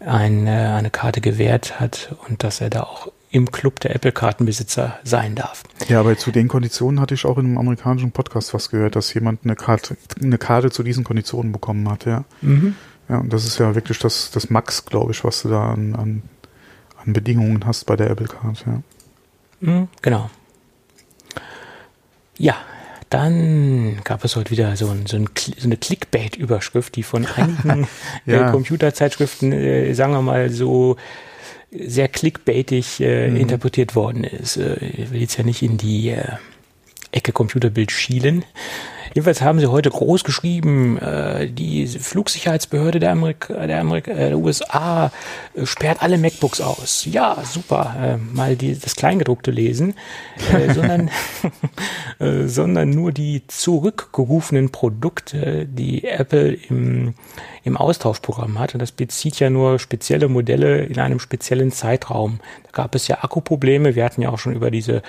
eine, eine Karte gewährt hat und dass er da auch im Club der Apple-Kartenbesitzer sein darf. Ja, aber zu den Konditionen hatte ich auch in einem amerikanischen Podcast was gehört, dass jemand eine Karte, eine Karte zu diesen Konditionen bekommen hat, ja. Mhm. Ja, und das ist ja wirklich das, das Max, glaube ich, was du da an, an, an Bedingungen hast bei der Apple Card, ja. Mhm, genau. Ja, dann gab es heute wieder so, ein, so, ein, so eine Clickbait-Überschrift, die von einigen ja. Computerzeitschriften, äh, sagen wir mal so, sehr clickbaitig äh, mhm. interpretiert worden ist. Äh, ich will jetzt ja nicht in die äh, Ecke Computerbild schielen. Jedenfalls haben sie heute groß geschrieben, äh, die Flugsicherheitsbehörde der, Amerika, der, Amerika, äh, der USA äh, sperrt alle MacBooks aus. Ja, super, äh, mal die, das Kleingedruckte lesen, äh, sondern, äh, sondern nur die zurückgerufenen Produkte, die Apple im, im Austauschprogramm hat. Und das bezieht ja nur spezielle Modelle in einem speziellen Zeitraum. Da gab es ja Akkuprobleme. Wir hatten ja auch schon über diese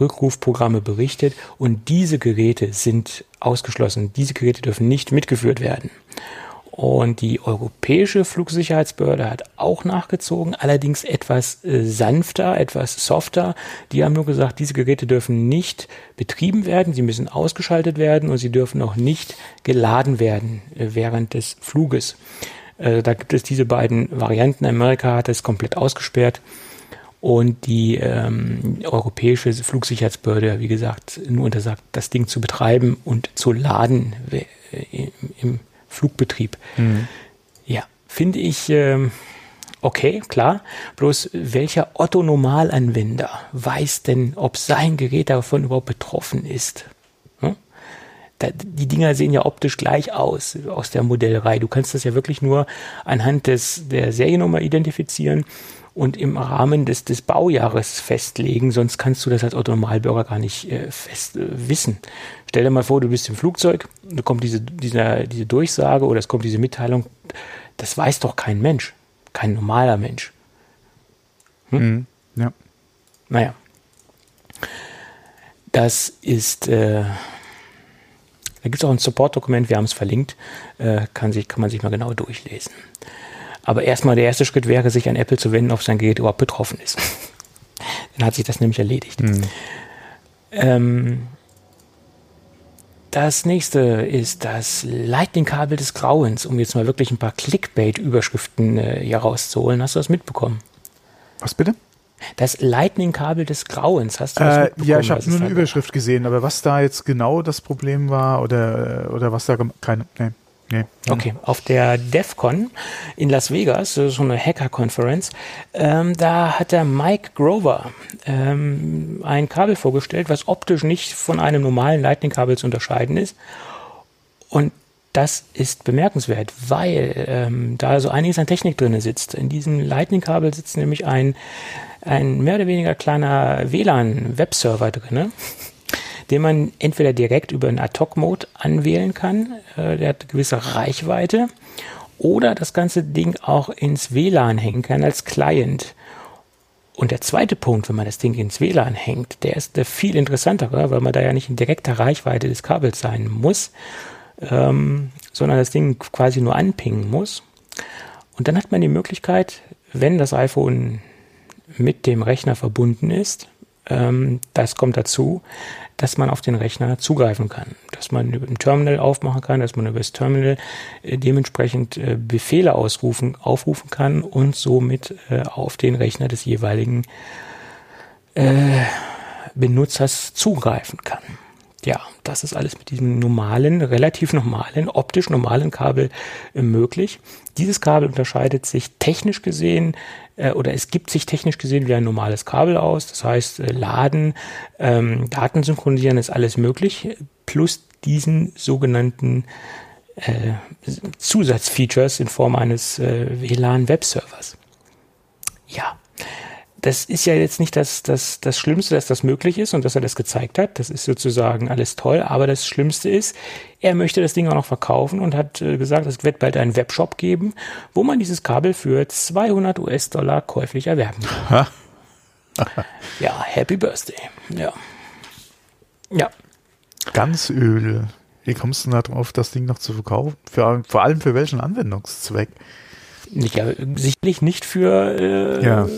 Rückrufprogramme berichtet und diese Geräte sind ausgeschlossen. Diese Geräte dürfen nicht mitgeführt werden. Und die Europäische Flugsicherheitsbehörde hat auch nachgezogen, allerdings etwas äh, sanfter, etwas softer. Die haben nur gesagt, diese Geräte dürfen nicht betrieben werden, sie müssen ausgeschaltet werden und sie dürfen auch nicht geladen werden äh, während des Fluges. Äh, da gibt es diese beiden Varianten. Amerika hat es komplett ausgesperrt. Und die ähm, europäische Flugsicherheitsbehörde, wie gesagt, nur untersagt, das Ding zu betreiben und zu laden im, im Flugbetrieb. Mhm. Ja, finde ich ähm, okay, klar. Bloß welcher Otto-Normalanwender weiß denn, ob sein Gerät davon überhaupt betroffen ist? Hm? da, die Dinger sehen ja optisch gleich aus, aus der Modellreihe. Du kannst das ja wirklich nur anhand des, der Seriennummer identifizieren und im Rahmen des, des Baujahres festlegen, sonst kannst du das als Autonomalbürger gar nicht äh, fest äh, wissen. Stell dir mal vor, du bist im Flugzeug, da kommt diese, diese, diese Durchsage oder es kommt diese Mitteilung, das weiß doch kein Mensch, kein normaler Mensch. Hm? Mhm, ja. Naja. Das ist, äh, da gibt es auch ein Support-Dokument, wir haben es verlinkt, äh, kann, sich, kann man sich mal genau durchlesen. Aber erstmal der erste Schritt wäre, sich an Apple zu wenden, ob sein Gerät überhaupt betroffen ist. Dann hat sich das nämlich erledigt. Mhm. Ähm, das nächste ist das Lightning-Kabel des Grauens, um jetzt mal wirklich ein paar Clickbait-Überschriften äh, hier rauszuholen. Hast du das mitbekommen? Was bitte? Das Lightning-Kabel des Grauens, hast du das äh, mitbekommen? Ja, ich habe nur eine Überschrift gesehen, aber was da jetzt genau das Problem war oder, oder was da keine. Nee. Nee. Okay, auf der DEFCON in Las Vegas, so eine Hacker-Conference, ähm, da hat der Mike Grover ähm, ein Kabel vorgestellt, was optisch nicht von einem normalen Lightning-Kabel zu unterscheiden ist. Und das ist bemerkenswert, weil ähm, da so einiges an Technik drin sitzt. In diesem Lightning-Kabel sitzt nämlich ein, ein mehr oder weniger kleiner WLAN-Webserver drin den man entweder direkt über einen Ad-Hoc-Mode anwählen kann, äh, der hat eine gewisse Reichweite, oder das ganze Ding auch ins WLAN hängen kann als Client. Und der zweite Punkt, wenn man das Ding ins WLAN hängt, der ist der viel interessantere, weil man da ja nicht in direkter Reichweite des Kabels sein muss, ähm, sondern das Ding quasi nur anpingen muss. Und dann hat man die Möglichkeit, wenn das iPhone mit dem Rechner verbunden ist, ähm, das kommt dazu, dass man auf den Rechner zugreifen kann, dass man über ein Terminal aufmachen kann, dass man über das Terminal äh, dementsprechend äh, Befehle ausrufen, aufrufen kann und somit äh, auf den Rechner des jeweiligen Benutzers zugreifen kann. Ja, das ist alles mit diesem normalen, relativ normalen, optisch normalen Kabel möglich. Dieses Kabel unterscheidet sich technisch gesehen äh, oder es gibt sich technisch gesehen wie ein normales Kabel aus. Das heißt, äh, Laden, ähm, Daten synchronisieren ist alles möglich, plus diesen sogenannten äh, Zusatzfeatures in Form eines äh, WLAN-Webservers. Ja, das ist ja jetzt nicht das, das, das Schlimmste, dass das möglich ist und dass er das gezeigt hat. Das ist sozusagen alles toll. Aber das Schlimmste ist, er möchte das Ding auch noch verkaufen und hat äh, gesagt, es wird bald einen Webshop geben, wo man dieses Kabel für 200 US-Dollar käuflich erwerben kann. ja, Happy Birthday. Ja. Ja. Ganz öde. Wie kommst du denn da drauf, das Ding noch zu verkaufen? Für, vor allem für welchen Anwendungszweck? Ja, sicherlich nicht für äh, ja.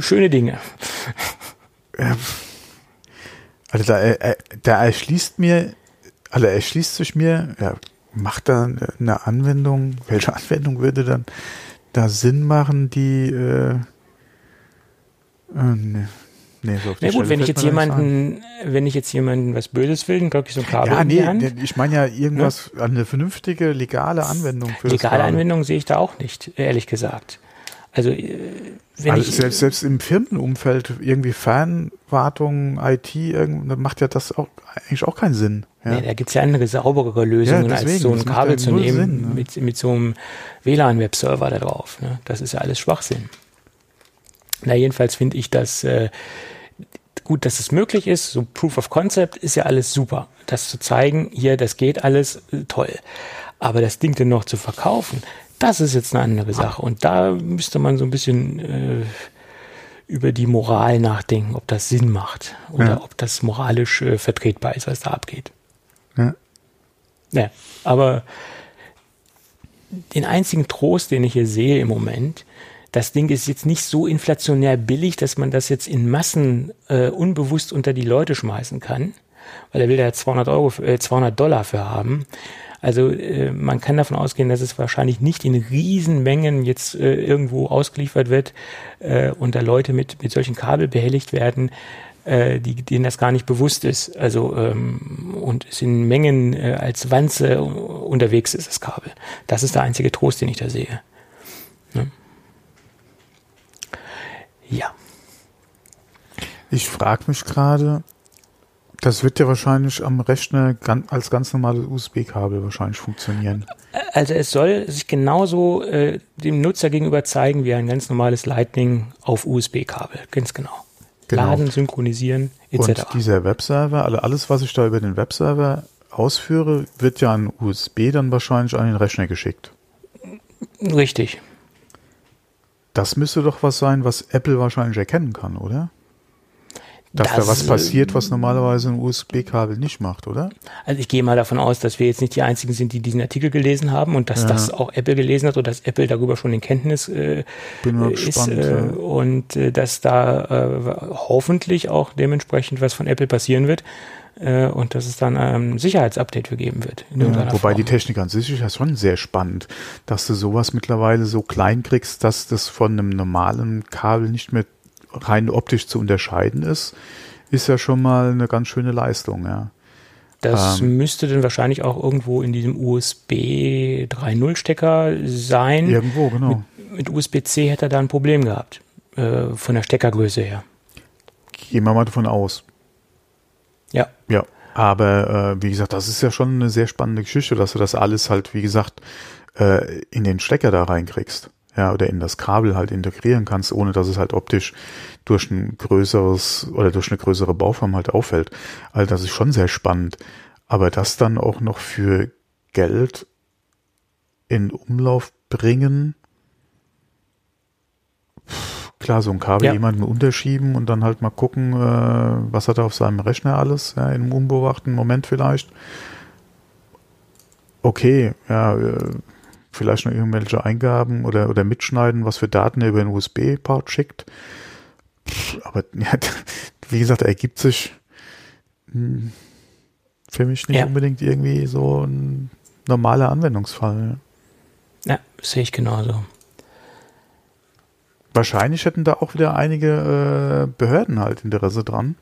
Schöne Dinge. Also da, äh, da erschließt mir, also erschließt sich mir, ja, macht da eine Anwendung, welche Anwendung würde dann da Sinn machen, die äh, äh, ne. Nee, so Na gut, wenn ich jetzt jemanden, wenn ich jetzt jemanden was Böses will, dann glaube ich so ein Kabel ja, in nee, die Hand. Ich meine ja irgendwas, ne? eine vernünftige, legale Anwendung für Legale Anwendung sehe ich da auch nicht, ehrlich gesagt. Also, äh, wenn also ich, selbst, selbst im Firmenumfeld irgendwie Fernwartung, IT, dann macht ja das auch eigentlich auch keinen Sinn. Ja. Nee, da gibt's ja andere sauberere Lösungen, ja, deswegen, als so ein Kabel zu nehmen Sinn, ne? mit, mit so einem WLAN-Webserver da drauf. Ne? Das ist ja alles Schwachsinn. Na, jedenfalls finde ich das äh, gut, dass es möglich ist. So Proof of Concept ist ja alles super. Das zu zeigen, hier, das geht alles, äh, toll. Aber das Ding dann noch zu verkaufen, das ist jetzt eine andere Sache. Und da müsste man so ein bisschen äh, über die Moral nachdenken, ob das Sinn macht oder ja. ob das moralisch äh, vertretbar ist, was da abgeht. Ja. ja. Aber den einzigen Trost, den ich hier sehe im Moment, das Ding ist jetzt nicht so inflationär billig, dass man das jetzt in Massen äh, unbewusst unter die Leute schmeißen kann, weil er will da 200 Euro, äh, 200 Dollar für haben. Also äh, man kann davon ausgehen, dass es wahrscheinlich nicht in Riesenmengen jetzt äh, irgendwo ausgeliefert wird äh, und da Leute mit, mit solchen Kabel behelligt werden, äh, die, denen das gar nicht bewusst ist. Also ähm, und es in Mengen äh, als Wanze unterwegs ist, das Kabel. Das ist der einzige Trost, den ich da sehe. Ne? Ja. Ich frage mich gerade, Das wird ja wahrscheinlich am Rechner als ganz normales USB-Kabel wahrscheinlich funktionieren. Also es soll sich genauso äh, dem Nutzer gegenüber zeigen wie ein ganz normales Lightning auf USB-Kabel. Ganz genau. genau. Laden, synchronisieren etc. Und dieser Webserver, also alles, was ich da über den Webserver ausführe, wird ja an USB dann wahrscheinlich an den Rechner geschickt. Richtig. Das müsste doch was sein, was Apple wahrscheinlich erkennen kann, oder? Dass das, da was passiert, was normalerweise ein USB-Kabel nicht macht, oder? Also ich gehe mal davon aus, dass wir jetzt nicht die Einzigen sind, die diesen Artikel gelesen haben und dass ja. das auch Apple gelesen hat und dass Apple darüber schon in Kenntnis äh, Bin mal ist gespannt, äh, ja. und äh, dass da äh, hoffentlich auch dementsprechend was von Apple passieren wird äh, und dass es dann ein Sicherheitsupdate für geben wird. Ja, wobei Form. die Technik an sich ist ja schon sehr spannend, dass du sowas mittlerweile so klein kriegst, dass das von einem normalen Kabel nicht mehr rein optisch zu unterscheiden ist, ist ja schon mal eine ganz schöne Leistung, ja. Das ähm, müsste dann wahrscheinlich auch irgendwo in diesem USB 3.0 Stecker sein. Irgendwo, genau. Mit, mit USB-C hätte er da ein Problem gehabt, äh, von der Steckergröße her. Gehen wir mal davon aus. Ja. Ja. Aber äh, wie gesagt, das ist ja schon eine sehr spannende Geschichte, dass du das alles halt, wie gesagt, äh, in den Stecker da reinkriegst ja, oder in das Kabel halt integrieren kannst, ohne dass es halt optisch durch ein größeres oder durch eine größere Bauform halt auffällt. Also das ist schon sehr spannend. Aber das dann auch noch für Geld in Umlauf bringen, klar, so ein Kabel ja. jemandem unterschieben und dann halt mal gucken, äh, was hat er auf seinem Rechner alles, ja, in einem unbewachten Moment vielleicht. Okay, ja, äh, vielleicht noch irgendwelche Eingaben oder, oder mitschneiden, was für Daten er über einen USB-Port schickt. Aber ja, wie gesagt, ergibt sich hm, für mich nicht ja. unbedingt irgendwie so ein normaler Anwendungsfall. Ja, sehe ich genauso. Wahrscheinlich hätten da auch wieder einige äh, Behörden halt Interesse dran.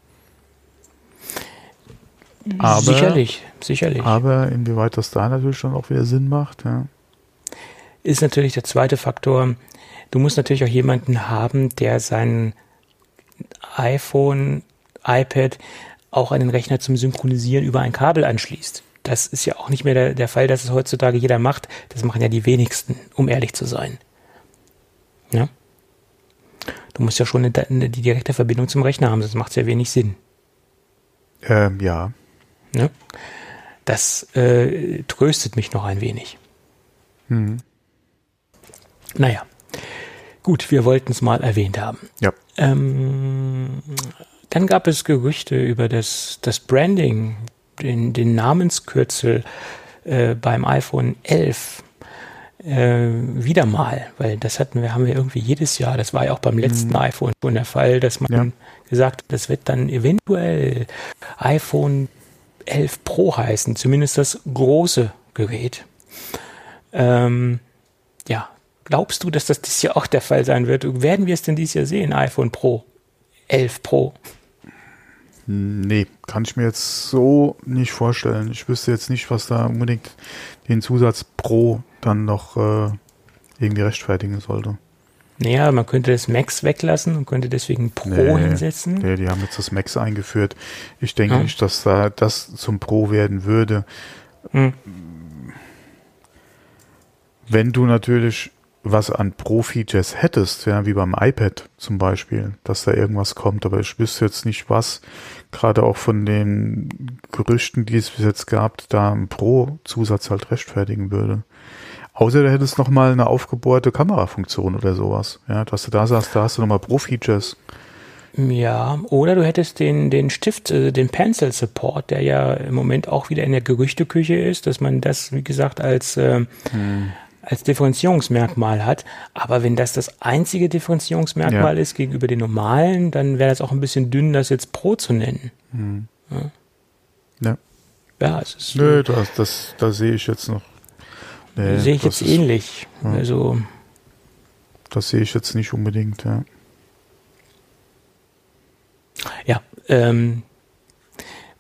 Aber, sicherlich, sicherlich. Aber inwieweit das da natürlich dann auch wieder Sinn macht, ja ist natürlich der zweite Faktor. Du musst natürlich auch jemanden haben, der sein iPhone, iPad auch an den Rechner zum Synchronisieren über ein Kabel anschließt. Das ist ja auch nicht mehr der, der Fall, dass es heutzutage jeder macht. Das machen ja die wenigsten, um ehrlich zu sein. Ja? Du musst ja schon eine, eine, die direkte Verbindung zum Rechner haben, sonst macht es ja wenig Sinn. Ähm, ja. ja? Das äh, tröstet mich noch ein wenig. Mhm. Naja, gut, wir wollten es mal erwähnt haben. Ja. Ähm, dann gab es Gerüchte über das, das Branding, den, den Namenskürzel äh, beim iPhone 11 äh, wieder mal, weil das hatten wir, haben wir irgendwie jedes Jahr, das war ja auch beim letzten mhm. iPhone schon der Fall, dass man ja. gesagt hat, das wird dann eventuell iPhone 11 Pro heißen, zumindest das große Gerät. Ähm, ja, Glaubst du, dass das dieses Jahr auch der Fall sein wird? Werden wir es denn dieses Jahr sehen, iPhone Pro, 11 Pro? Nee, kann ich mir jetzt so nicht vorstellen. Ich wüsste jetzt nicht, was da unbedingt den Zusatz Pro dann noch äh, irgendwie rechtfertigen sollte. Naja, man könnte das Max weglassen und könnte deswegen Pro nee, hinsetzen. Nee, die haben jetzt das Max eingeführt. Ich denke hm. nicht, dass da das zum Pro werden würde. Hm. Wenn du natürlich was an Pro-Features hättest, ja, wie beim iPad zum Beispiel, dass da irgendwas kommt, aber ich wüsste jetzt nicht was, gerade auch von den Gerüchten, die es bis jetzt gab, da ein Pro-Zusatz halt rechtfertigen würde. Außer du hättest nochmal eine aufgebohrte Kamerafunktion oder sowas, ja, dass du da sagst, da hast du nochmal Pro-Features. Ja, oder du hättest den, den Stift, äh, den Pencil Support, der ja im Moment auch wieder in der Gerüchteküche ist, dass man das, wie gesagt, als, äh, hm als Differenzierungsmerkmal hat. Aber wenn das das einzige Differenzierungsmerkmal ja. ist gegenüber den normalen, dann wäre das auch ein bisschen dünn, das jetzt Pro zu nennen. Hm. Ja. ja. Ja, es ist. Nö, das, das, da sehe ich jetzt noch. Nee, sehe ich jetzt ist, ähnlich. Ja. Also. Das sehe ich jetzt nicht unbedingt, ja. Ja, ähm,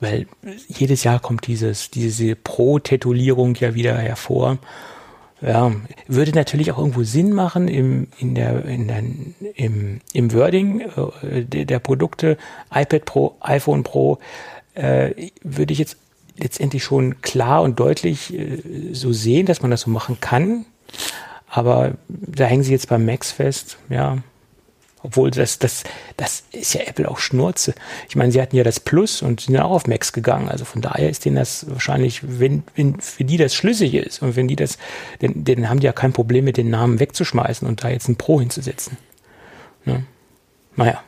weil jedes Jahr kommt dieses, diese Pro-Tetulierung ja wieder hervor. Ja, würde natürlich auch irgendwo Sinn machen im, in der, in der, im, im Wording äh, der, der Produkte, iPad Pro, iPhone Pro, äh, würde ich jetzt letztendlich schon klar und deutlich äh, so sehen, dass man das so machen kann. Aber da hängen sie jetzt beim Max fest, ja. Obwohl das, das, das ist ja Apple auch Schnurze. Ich meine, sie hatten ja das Plus und sind ja auch auf Max gegangen. Also von daher ist denen das wahrscheinlich, wenn, wenn für die das schlüssig ist und wenn die das, dann, dann haben die ja kein Problem mit den Namen wegzuschmeißen und da jetzt ein Pro hinzusetzen. Ne? Naja.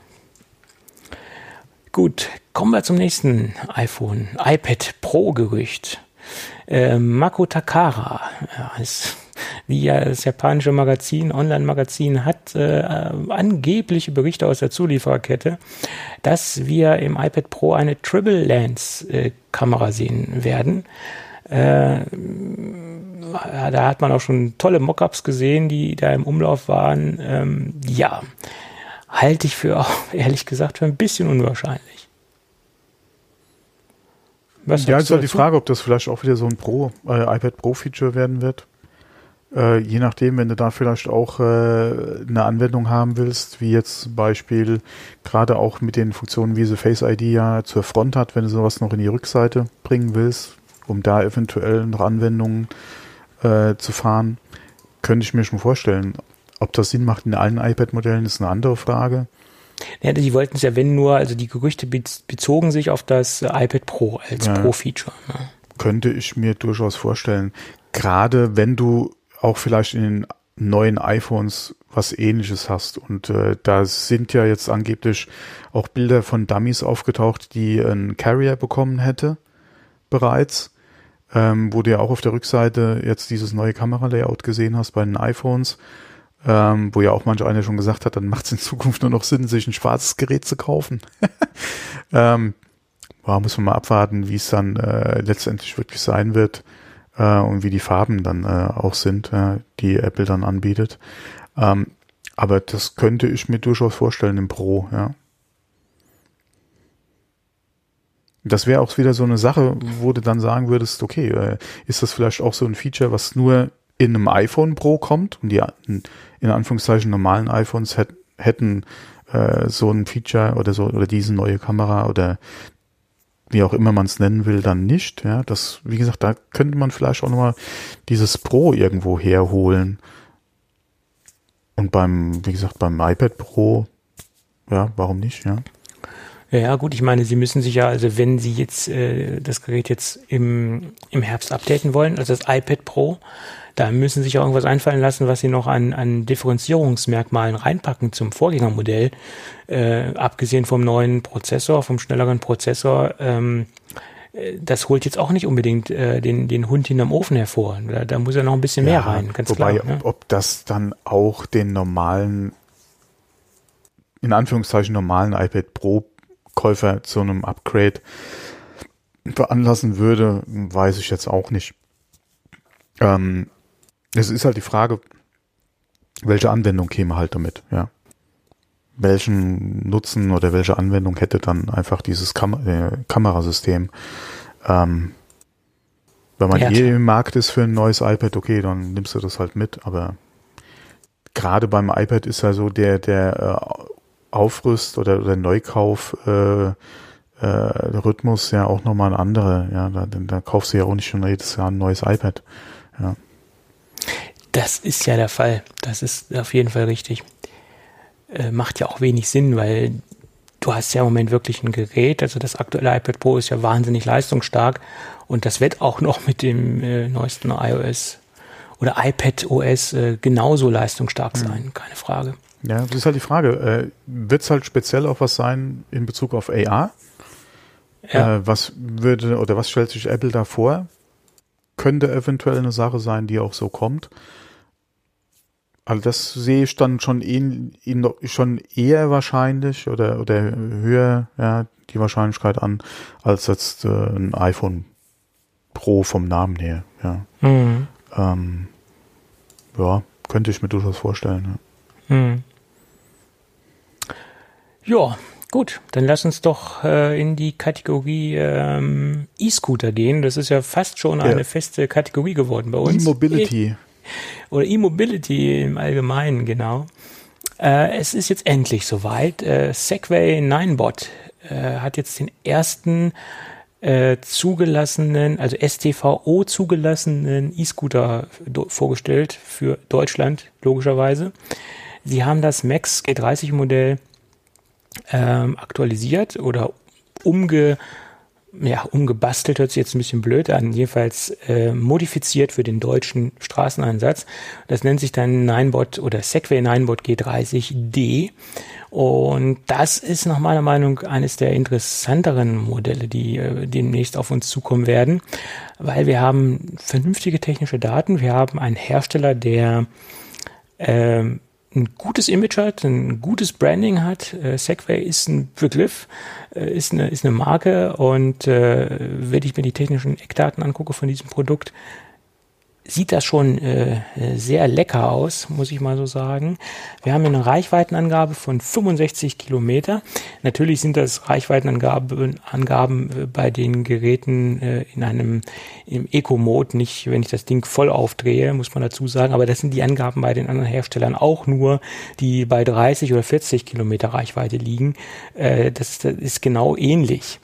Gut, kommen wir zum nächsten iPhone, iPad Pro Gerücht. Äh, Mako Takara, ja, ist, wie ja das japanische Magazin, Online-Magazin hat äh, angebliche Berichte aus der Zuliefererkette, dass wir im iPad Pro eine Triple Lens äh, Kamera sehen werden. Äh, da hat man auch schon tolle Mockups gesehen, die da im Umlauf waren. Ähm, ja, halte ich für, auch, ehrlich gesagt, für ein bisschen unwahrscheinlich. Was ja, ist halt die Frage, ob das vielleicht auch wieder so ein Pro, äh, iPad Pro Feature werden wird. Äh, je nachdem, wenn du da vielleicht auch äh, eine Anwendung haben willst, wie jetzt zum Beispiel gerade auch mit den Funktionen, wie sie Face ID ja zur Front hat, wenn du sowas noch in die Rückseite bringen willst, um da eventuell noch Anwendungen äh, zu fahren, könnte ich mir schon vorstellen. Ob das Sinn macht in allen iPad-Modellen, ist eine andere Frage. Ja, die wollten es ja, wenn nur, also die Gerüchte bezogen sich auf das iPad Pro als ja, Pro-Feature. Ne? Könnte ich mir durchaus vorstellen. Gerade wenn du auch vielleicht in den neuen iPhones was ähnliches hast. Und äh, da sind ja jetzt angeblich auch Bilder von Dummies aufgetaucht, die ein Carrier bekommen hätte bereits. Ähm, wo du ja auch auf der Rückseite jetzt dieses neue Kameralayout gesehen hast bei den iPhones ähm, wo ja auch manch einer schon gesagt hat, dann macht es in Zukunft nur noch Sinn, sich ein schwarzes Gerät zu kaufen. ähm, boah, muss man mal abwarten, wie es dann äh, letztendlich wirklich sein wird äh, und wie die Farben dann äh, auch sind, äh, die Apple dann anbietet. Ähm, aber das könnte ich mir durchaus vorstellen im Pro, ja. Das wäre auch wieder so eine Sache, wo du dann sagen würdest, okay, äh, ist das vielleicht auch so ein Feature, was nur in einem iPhone Pro kommt und die in Anführungszeichen normalen iPhones hätt, hätten äh, so ein Feature oder so oder diese neue Kamera oder wie auch immer man es nennen will, dann nicht. Ja, das, wie gesagt, da könnte man vielleicht auch nochmal dieses Pro irgendwo herholen. Und beim, wie gesagt, beim iPad Pro, ja, warum nicht, ja. Ja, gut, ich meine, Sie müssen sich ja, also wenn Sie jetzt äh, das Gerät jetzt im, im Herbst updaten wollen, also das iPad Pro, da müssen sich auch irgendwas einfallen lassen, was sie noch an, an Differenzierungsmerkmalen reinpacken zum Vorgängermodell. Äh, abgesehen vom neuen Prozessor, vom schnelleren Prozessor, ähm, äh, das holt jetzt auch nicht unbedingt äh, den, den Hund hinterm Ofen hervor. Da, da muss ja noch ein bisschen mehr rein, ganz wobei, klar. Ne? Ob, ob das dann auch den normalen, in Anführungszeichen normalen iPad Pro Käufer zu einem Upgrade veranlassen würde, weiß ich jetzt auch nicht. Ähm, es ist halt die Frage, welche Anwendung käme halt damit, ja. Welchen Nutzen oder welche Anwendung hätte dann einfach dieses Kam äh, Kamerasystem? Ähm, wenn man ja, eh im Markt ist für ein neues iPad, okay, dann nimmst du das halt mit, aber gerade beim iPad ist ja so der, der äh, Aufrüst oder der Neukauf äh, äh, Rhythmus ja auch nochmal ein anderer, ja, da, da kaufst du ja auch nicht schon jedes Jahr ein neues iPad. Ja. Das ist ja der Fall. Das ist auf jeden Fall richtig. Äh, macht ja auch wenig Sinn, weil du hast ja im Moment wirklich ein Gerät. Also das aktuelle iPad Pro ist ja wahnsinnig leistungsstark und das wird auch noch mit dem äh, neuesten iOS oder iPad OS äh, genauso leistungsstark mhm. sein, mhm. keine Frage. Ja, das ist halt die Frage. Äh, Wird es halt speziell auch was sein in Bezug auf AR? Ja. Äh, was würde oder was stellt sich Apple da vor? Könnte eventuell eine Sache sein, die auch so kommt. Also das sehe ich dann schon, in, in, schon eher wahrscheinlich oder, oder höher ja, die Wahrscheinlichkeit an, als jetzt äh, ein iPhone Pro vom Namen her. Ja, mhm. ähm, ja könnte ich mir durchaus vorstellen. Ja, mhm. ja gut, dann lass uns doch äh, in die Kategorie ähm, E-Scooter gehen. Das ist ja fast schon ja. eine feste Kategorie geworden bei uns. E-Mobility oder E-Mobility im Allgemeinen, genau. Äh, es ist jetzt endlich soweit. Äh, Segway 9bot äh, hat jetzt den ersten äh, zugelassenen, also STVO zugelassenen E-Scooter vorgestellt für Deutschland, logischerweise. Sie haben das Max G30 Modell ähm, aktualisiert oder umge, ja, umgebastelt, hört sich jetzt ein bisschen blöd an, jedenfalls äh, modifiziert für den deutschen Straßeneinsatz. Das nennt sich dann Ninebot oder Segway Ninebot G30D. Und das ist nach meiner Meinung eines der interessanteren Modelle, die äh, demnächst auf uns zukommen werden, weil wir haben vernünftige technische Daten. Wir haben einen Hersteller, der äh, ein gutes Image hat, ein gutes Branding hat. Äh, Segway ist ein Begriff, äh, ist, eine, ist eine Marke und äh, wenn ich mir die technischen Eckdaten angucke von diesem Produkt, sieht das schon äh, sehr lecker aus, muss ich mal so sagen. Wir haben eine Reichweitenangabe von 65 Kilometer. Natürlich sind das Reichweitenangaben Angaben äh, bei den Geräten äh, in einem im Eco-Mode, nicht wenn ich das Ding voll aufdrehe, muss man dazu sagen, aber das sind die Angaben bei den anderen Herstellern auch nur, die bei 30 oder 40 Kilometer Reichweite liegen. Äh, das, das ist genau ähnlich.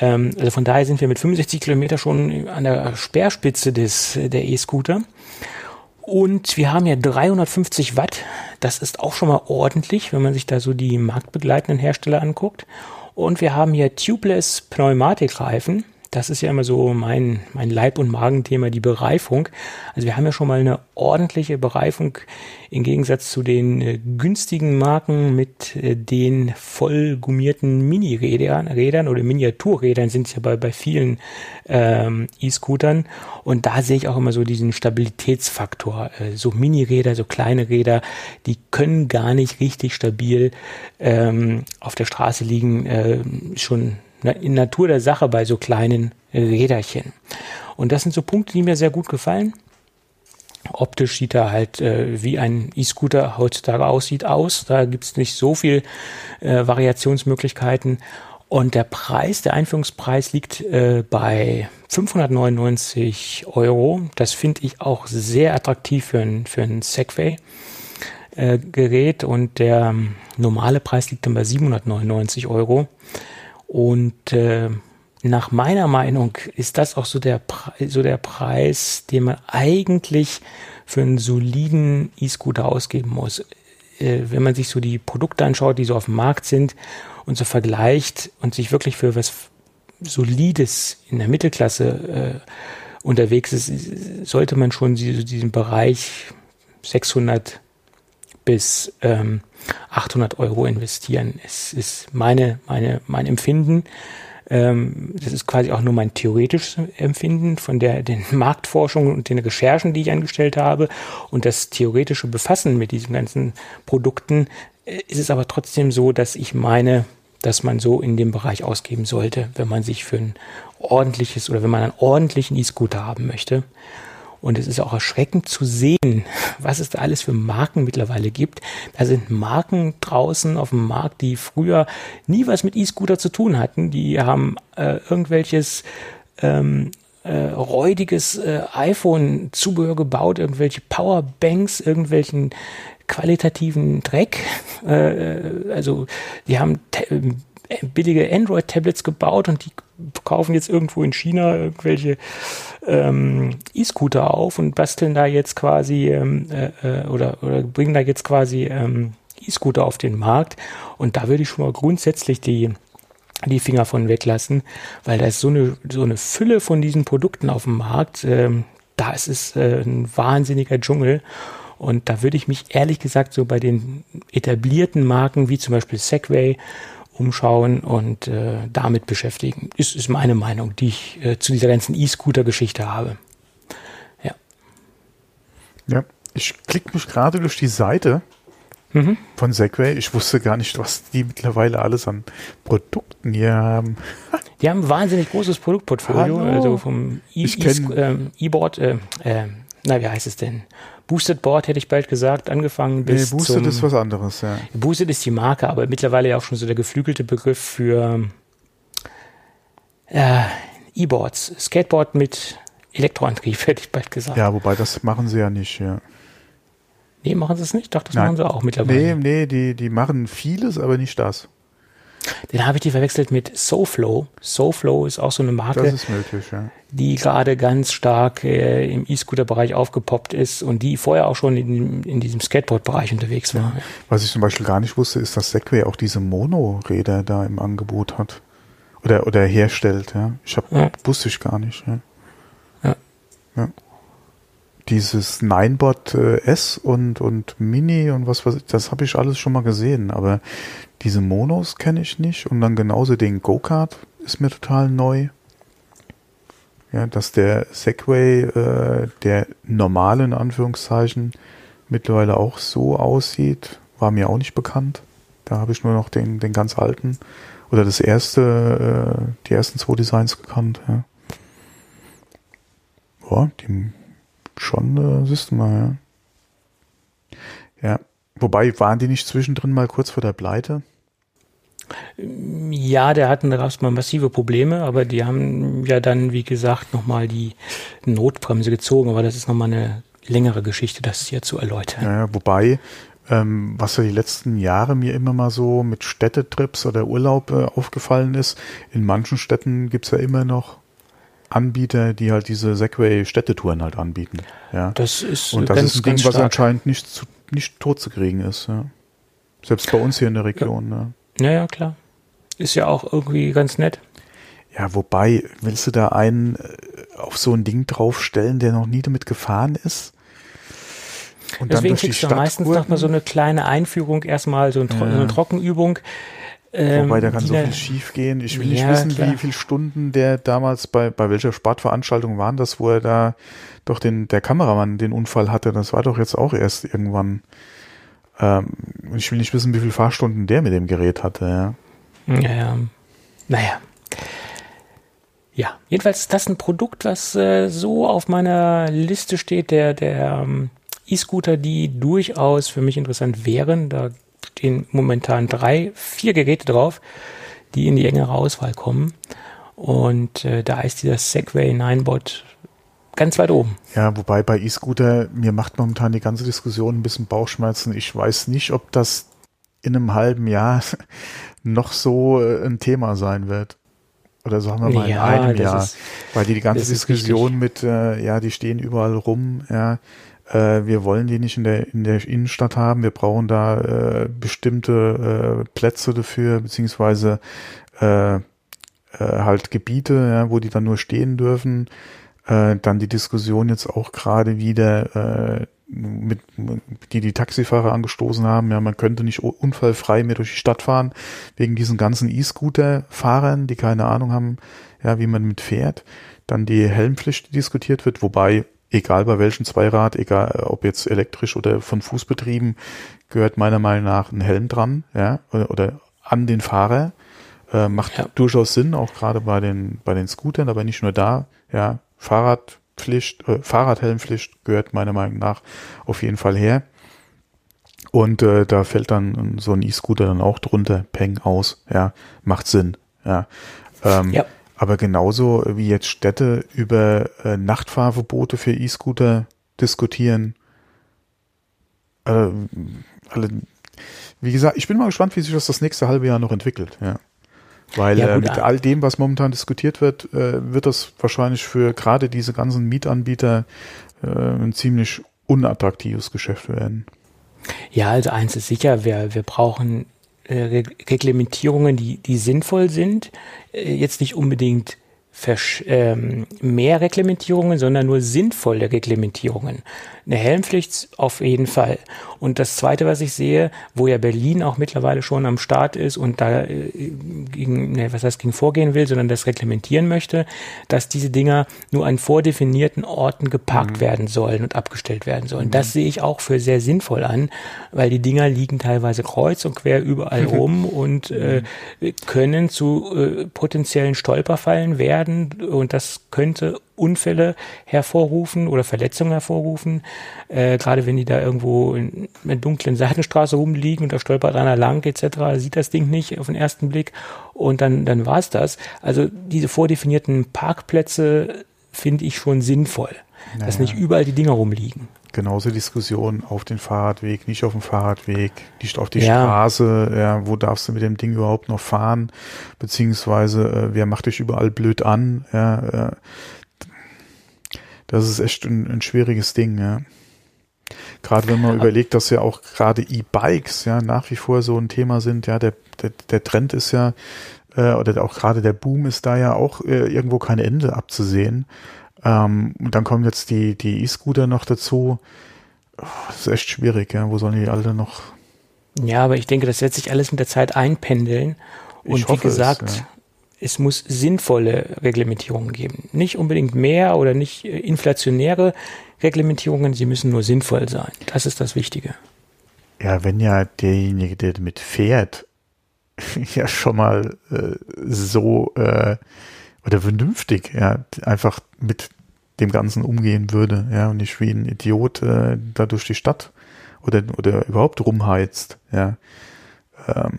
Ähm, also von daher sind wir mit 65 Kilometer schon an der Speerspitze des, der E-Scooter. Und wir haben ja 350 Watt. Das ist auch schon mal ordentlich, wenn man sich da so die marktbegleitenden Hersteller anguckt. Und wir haben hier Tubeless Pneumatikreifen das ist ja immer so mein, mein Leib- und Magenthema, die Bereifung. Also wir haben ja schon mal eine ordentliche Bereifung im Gegensatz zu den äh, günstigen Marken mit äh, den voll gummierten Mini-Rädern Rädern oder Miniaturrädern sind es ja bei, bei vielen ähm, E-Scootern. Und da sehe ich auch immer so diesen Stabilitätsfaktor. Äh, so Mini-Räder, so kleine Räder, die können gar nicht richtig stabil ähm, auf der Straße liegen, äh, schon in Natur der Sache bei so kleinen Räderchen. Und das sind so Punkte, die mir sehr gut gefallen. Optisch sieht er halt äh, wie ein E-Scooter heutzutage aussieht aus. Da gibt es nicht so viel äh, Variationsmöglichkeiten. Und der Preis, der Einführungspreis liegt äh, bei 599 Euro. Das finde ich auch sehr attraktiv für ein, für ein Segway. Äh, Gerät und der normale Preis liegt dann bei 799 Euro. Und äh, nach meiner Meinung ist das auch so der, Pre so der Preis, den man eigentlich für einen soliden E-Scooter ausgeben muss. Äh, wenn man sich so die Produkte anschaut, die so auf dem Markt sind und so vergleicht und sich wirklich für was Solides in der Mittelklasse äh, unterwegs ist, sollte man schon diesen Bereich 600 bis ähm, 800 Euro investieren. Es ist meine, meine, mein Empfinden. Ähm, das ist quasi auch nur mein theoretisches Empfinden von der den Marktforschung und den Recherchen, die ich angestellt habe und das theoretische Befassen mit diesen ganzen Produkten. Äh, ist es aber trotzdem so, dass ich meine, dass man so in dem Bereich ausgeben sollte, wenn man sich für ein ordentliches oder wenn man einen ordentlichen E-Scooter haben möchte. Und es ist auch erschreckend zu sehen, was es da alles für Marken mittlerweile gibt. Da sind Marken draußen auf dem Markt, die früher nie was mit E-Scooter zu tun hatten. Die haben äh, irgendwelches ähm, äh, räudiges äh, iPhone-Zubehör gebaut, irgendwelche Powerbanks, irgendwelchen qualitativen Dreck. Äh, also die haben billige Android-Tablets gebaut und die kaufen jetzt irgendwo in China irgendwelche ähm, E-Scooter auf und basteln da jetzt quasi ähm, äh, äh, oder, oder bringen da jetzt quasi ähm, E-Scooter auf den Markt. Und da würde ich schon mal grundsätzlich die die Finger von weglassen, weil da ist so eine, so eine Fülle von diesen Produkten auf dem Markt. Ähm, da ist es äh, ein wahnsinniger Dschungel. Und da würde ich mich ehrlich gesagt so bei den etablierten Marken wie zum Beispiel Segway umschauen und äh, damit beschäftigen. Ist, ist meine Meinung, die ich äh, zu dieser ganzen E-Scooter-Geschichte habe. Ja. Ja, ich klicke mich gerade durch die Seite mhm. von Segway. Ich wusste gar nicht, was die mittlerweile alles an Produkten hier haben. Die haben ein wahnsinnig großes Produktportfolio, Hallo. also vom E-Board, äh, äh, na, wie heißt es denn? Boosted Board hätte ich bald gesagt, angefangen bis nee, Boosted ist was anderes, ja. Boosted ist die Marke, aber mittlerweile ja auch schon so der geflügelte Begriff für äh, E-Boards. Skateboard mit Elektroantrieb, hätte ich bald gesagt. Ja, wobei das machen sie ja nicht, ja. Nee, machen sie es nicht? Ich dachte, das Nein. machen sie auch mittlerweile. Nee, nee, die, die machen vieles, aber nicht das. Den habe ich die verwechselt mit SoFlow. SoFlow ist auch so eine Marke, möglich, ja. die gerade ganz stark äh, im E-Scooter-Bereich aufgepoppt ist und die vorher auch schon in, in diesem Skateboard-Bereich unterwegs war. Ja. Was ich zum Beispiel gar nicht wusste, ist, dass Segway auch diese Mono-Räder da im Angebot hat. Oder, oder herstellt, ja. Ich hab, ja. wusste ich gar nicht, ja. Ja. Dieses Ninebot äh, S und, und Mini und was weiß ich, das habe ich alles schon mal gesehen, aber diese Monos kenne ich nicht und dann genauso den Go-Kart ist mir total neu. Ja, dass der Segway, äh, der normale in Anführungszeichen, mittlerweile auch so aussieht, war mir auch nicht bekannt. Da habe ich nur noch den, den ganz alten oder das erste, äh, die ersten zwei Designs gekannt. Ja, Boah, die schon, äh, siehst du mal, ja. Ja, Wobei, waren die nicht zwischendrin mal kurz vor der Pleite? Ja, der hatten erstmal massive Probleme, aber die haben ja dann, wie gesagt, nochmal die Notbremse gezogen. Aber das ist nochmal eine längere Geschichte, das hier zu erläutern. Ja, wobei, ähm, was ja die letzten Jahre mir immer mal so mit Städtetrips oder Urlaub äh, aufgefallen ist, in manchen Städten gibt's ja immer noch Anbieter, die halt diese Segway-Städtetouren halt anbieten. Ja. Das ist Und das ganz, ist ein Ding, was anscheinend nicht zu nicht tot zu kriegen ist. Ja. Selbst bei uns hier in der Region. Ja. ja, ja, klar. Ist ja auch irgendwie ganz nett. Ja, wobei, willst du da einen äh, auf so ein Ding draufstellen, der noch nie damit gefahren ist? Und Deswegen dann kriegst du meistens noch mal so eine kleine Einführung, erstmal so, ein, ja. so eine Trockenübung. Ähm, Wobei, da kann so viel schief gehen. Ich will nicht ja, wissen, klar. wie viele Stunden der damals bei, bei welcher Sportveranstaltung waren das, wo er da doch den, der Kameramann den Unfall hatte. Das war doch jetzt auch erst irgendwann. Ähm, ich will nicht wissen, wie viele Fahrstunden der mit dem Gerät hatte. Ja, ja. ja. Naja. Ja, jedenfalls ist das ein Produkt, was äh, so auf meiner Liste steht, der, der ähm, E-Scooter, die durchaus für mich interessant wären. Da stehen momentan drei, vier Geräte drauf, die in die engere Auswahl kommen. Und äh, da ist dieser Segway Ninebot ganz weit oben. Ja, wobei bei E-Scooter, mir macht momentan die ganze Diskussion ein bisschen Bauchschmerzen. Ich weiß nicht, ob das in einem halben Jahr noch so äh, ein Thema sein wird. Oder sagen wir mal ja, in einem Jahr. Ist, weil die, die ganze Diskussion mit, äh, ja, die stehen überall rum, ja, äh, wir wollen die nicht in der, in der Innenstadt haben, wir brauchen da äh, bestimmte äh, Plätze dafür, beziehungsweise äh, äh, halt Gebiete, ja, wo die dann nur stehen dürfen. Äh, dann die Diskussion jetzt auch gerade wieder, äh, mit, die die Taxifahrer angestoßen haben, ja, man könnte nicht unfallfrei mehr durch die Stadt fahren, wegen diesen ganzen E-Scooter-Fahrern, die keine Ahnung haben, ja, wie man mit fährt. Dann die Helmpflicht, diskutiert wird, wobei, egal bei welchem Zweirad, egal ob jetzt elektrisch oder von Fuß betrieben, gehört meiner Meinung nach ein Helm dran, ja, oder, oder an den Fahrer. Äh, macht ja. durchaus Sinn, auch gerade bei den, bei den Scootern, aber nicht nur da, ja, Fahrradpflicht, äh, Fahrradhelmpflicht gehört meiner Meinung nach auf jeden Fall her. Und äh, da fällt dann so ein E-Scooter dann auch drunter, Peng aus, ja, macht Sinn, ja. Ähm, ja. Aber genauso wie jetzt Städte über äh, Nachtfahrverbote für E-Scooter diskutieren, äh, alle, wie gesagt, ich bin mal gespannt, wie sich das das nächste halbe Jahr noch entwickelt, ja. Weil ja, äh, mit all dem, was momentan diskutiert wird, äh, wird das wahrscheinlich für gerade diese ganzen Mietanbieter äh, ein ziemlich unattraktives Geschäft werden. Ja, also eins ist sicher, wir, wir brauchen äh, Reglementierungen, die, die sinnvoll sind, äh, jetzt nicht unbedingt ähm, mehr Reglementierungen, sondern nur sinnvolle Reglementierungen. Eine Helmpflicht auf jeden Fall. Und das Zweite, was ich sehe, wo ja Berlin auch mittlerweile schon am Start ist und da äh, gegen, ne, was heißt gegen vorgehen will, sondern das reglementieren möchte, dass diese Dinger nur an vordefinierten Orten geparkt mhm. werden sollen und abgestellt werden sollen. Mhm. Das sehe ich auch für sehr sinnvoll an, weil die Dinger liegen teilweise kreuz und quer überall rum und äh, mhm. können zu äh, potenziellen Stolperfallen werden und das könnte Unfälle hervorrufen oder Verletzungen hervorrufen. Äh, gerade wenn die da irgendwo in einer dunklen Seitenstraße rumliegen und da stolpert einer lang etc., sieht das Ding nicht auf den ersten Blick und dann, dann war's das. Also diese vordefinierten Parkplätze finde ich schon sinnvoll, naja. dass nicht überall die Dinger rumliegen. Genauso Diskussion auf den Fahrradweg, nicht auf dem Fahrradweg, nicht auf die ja. Straße, ja, wo darfst du mit dem Ding überhaupt noch fahren, beziehungsweise äh, wer macht dich überall blöd an, ja, äh, das ist echt ein, ein schwieriges Ding, ja. Gerade wenn man Aber überlegt, dass ja auch gerade E-Bikes ja nach wie vor so ein Thema sind, ja, der, der, der Trend ist ja, äh, oder auch gerade der Boom ist da ja auch äh, irgendwo kein Ende abzusehen. Ähm, und dann kommen jetzt die, die E-Scooter noch dazu. das ist echt schwierig, ja. Wo sollen die alle noch? Ja, aber ich denke, das wird sich alles mit der Zeit einpendeln. Und ich wie gesagt, es, ja. es muss sinnvolle Reglementierungen geben. Nicht unbedingt mehr oder nicht äh, inflationäre Reglementierungen, sie müssen nur sinnvoll sein. Das ist das Wichtige. Ja, wenn ja derjenige, der damit fährt, ja schon mal äh, so äh, oder vernünftig, ja, einfach mit dem Ganzen umgehen würde, ja, und nicht wie ein Idiot äh, da durch die Stadt oder, oder überhaupt rumheizt, ja. Ähm,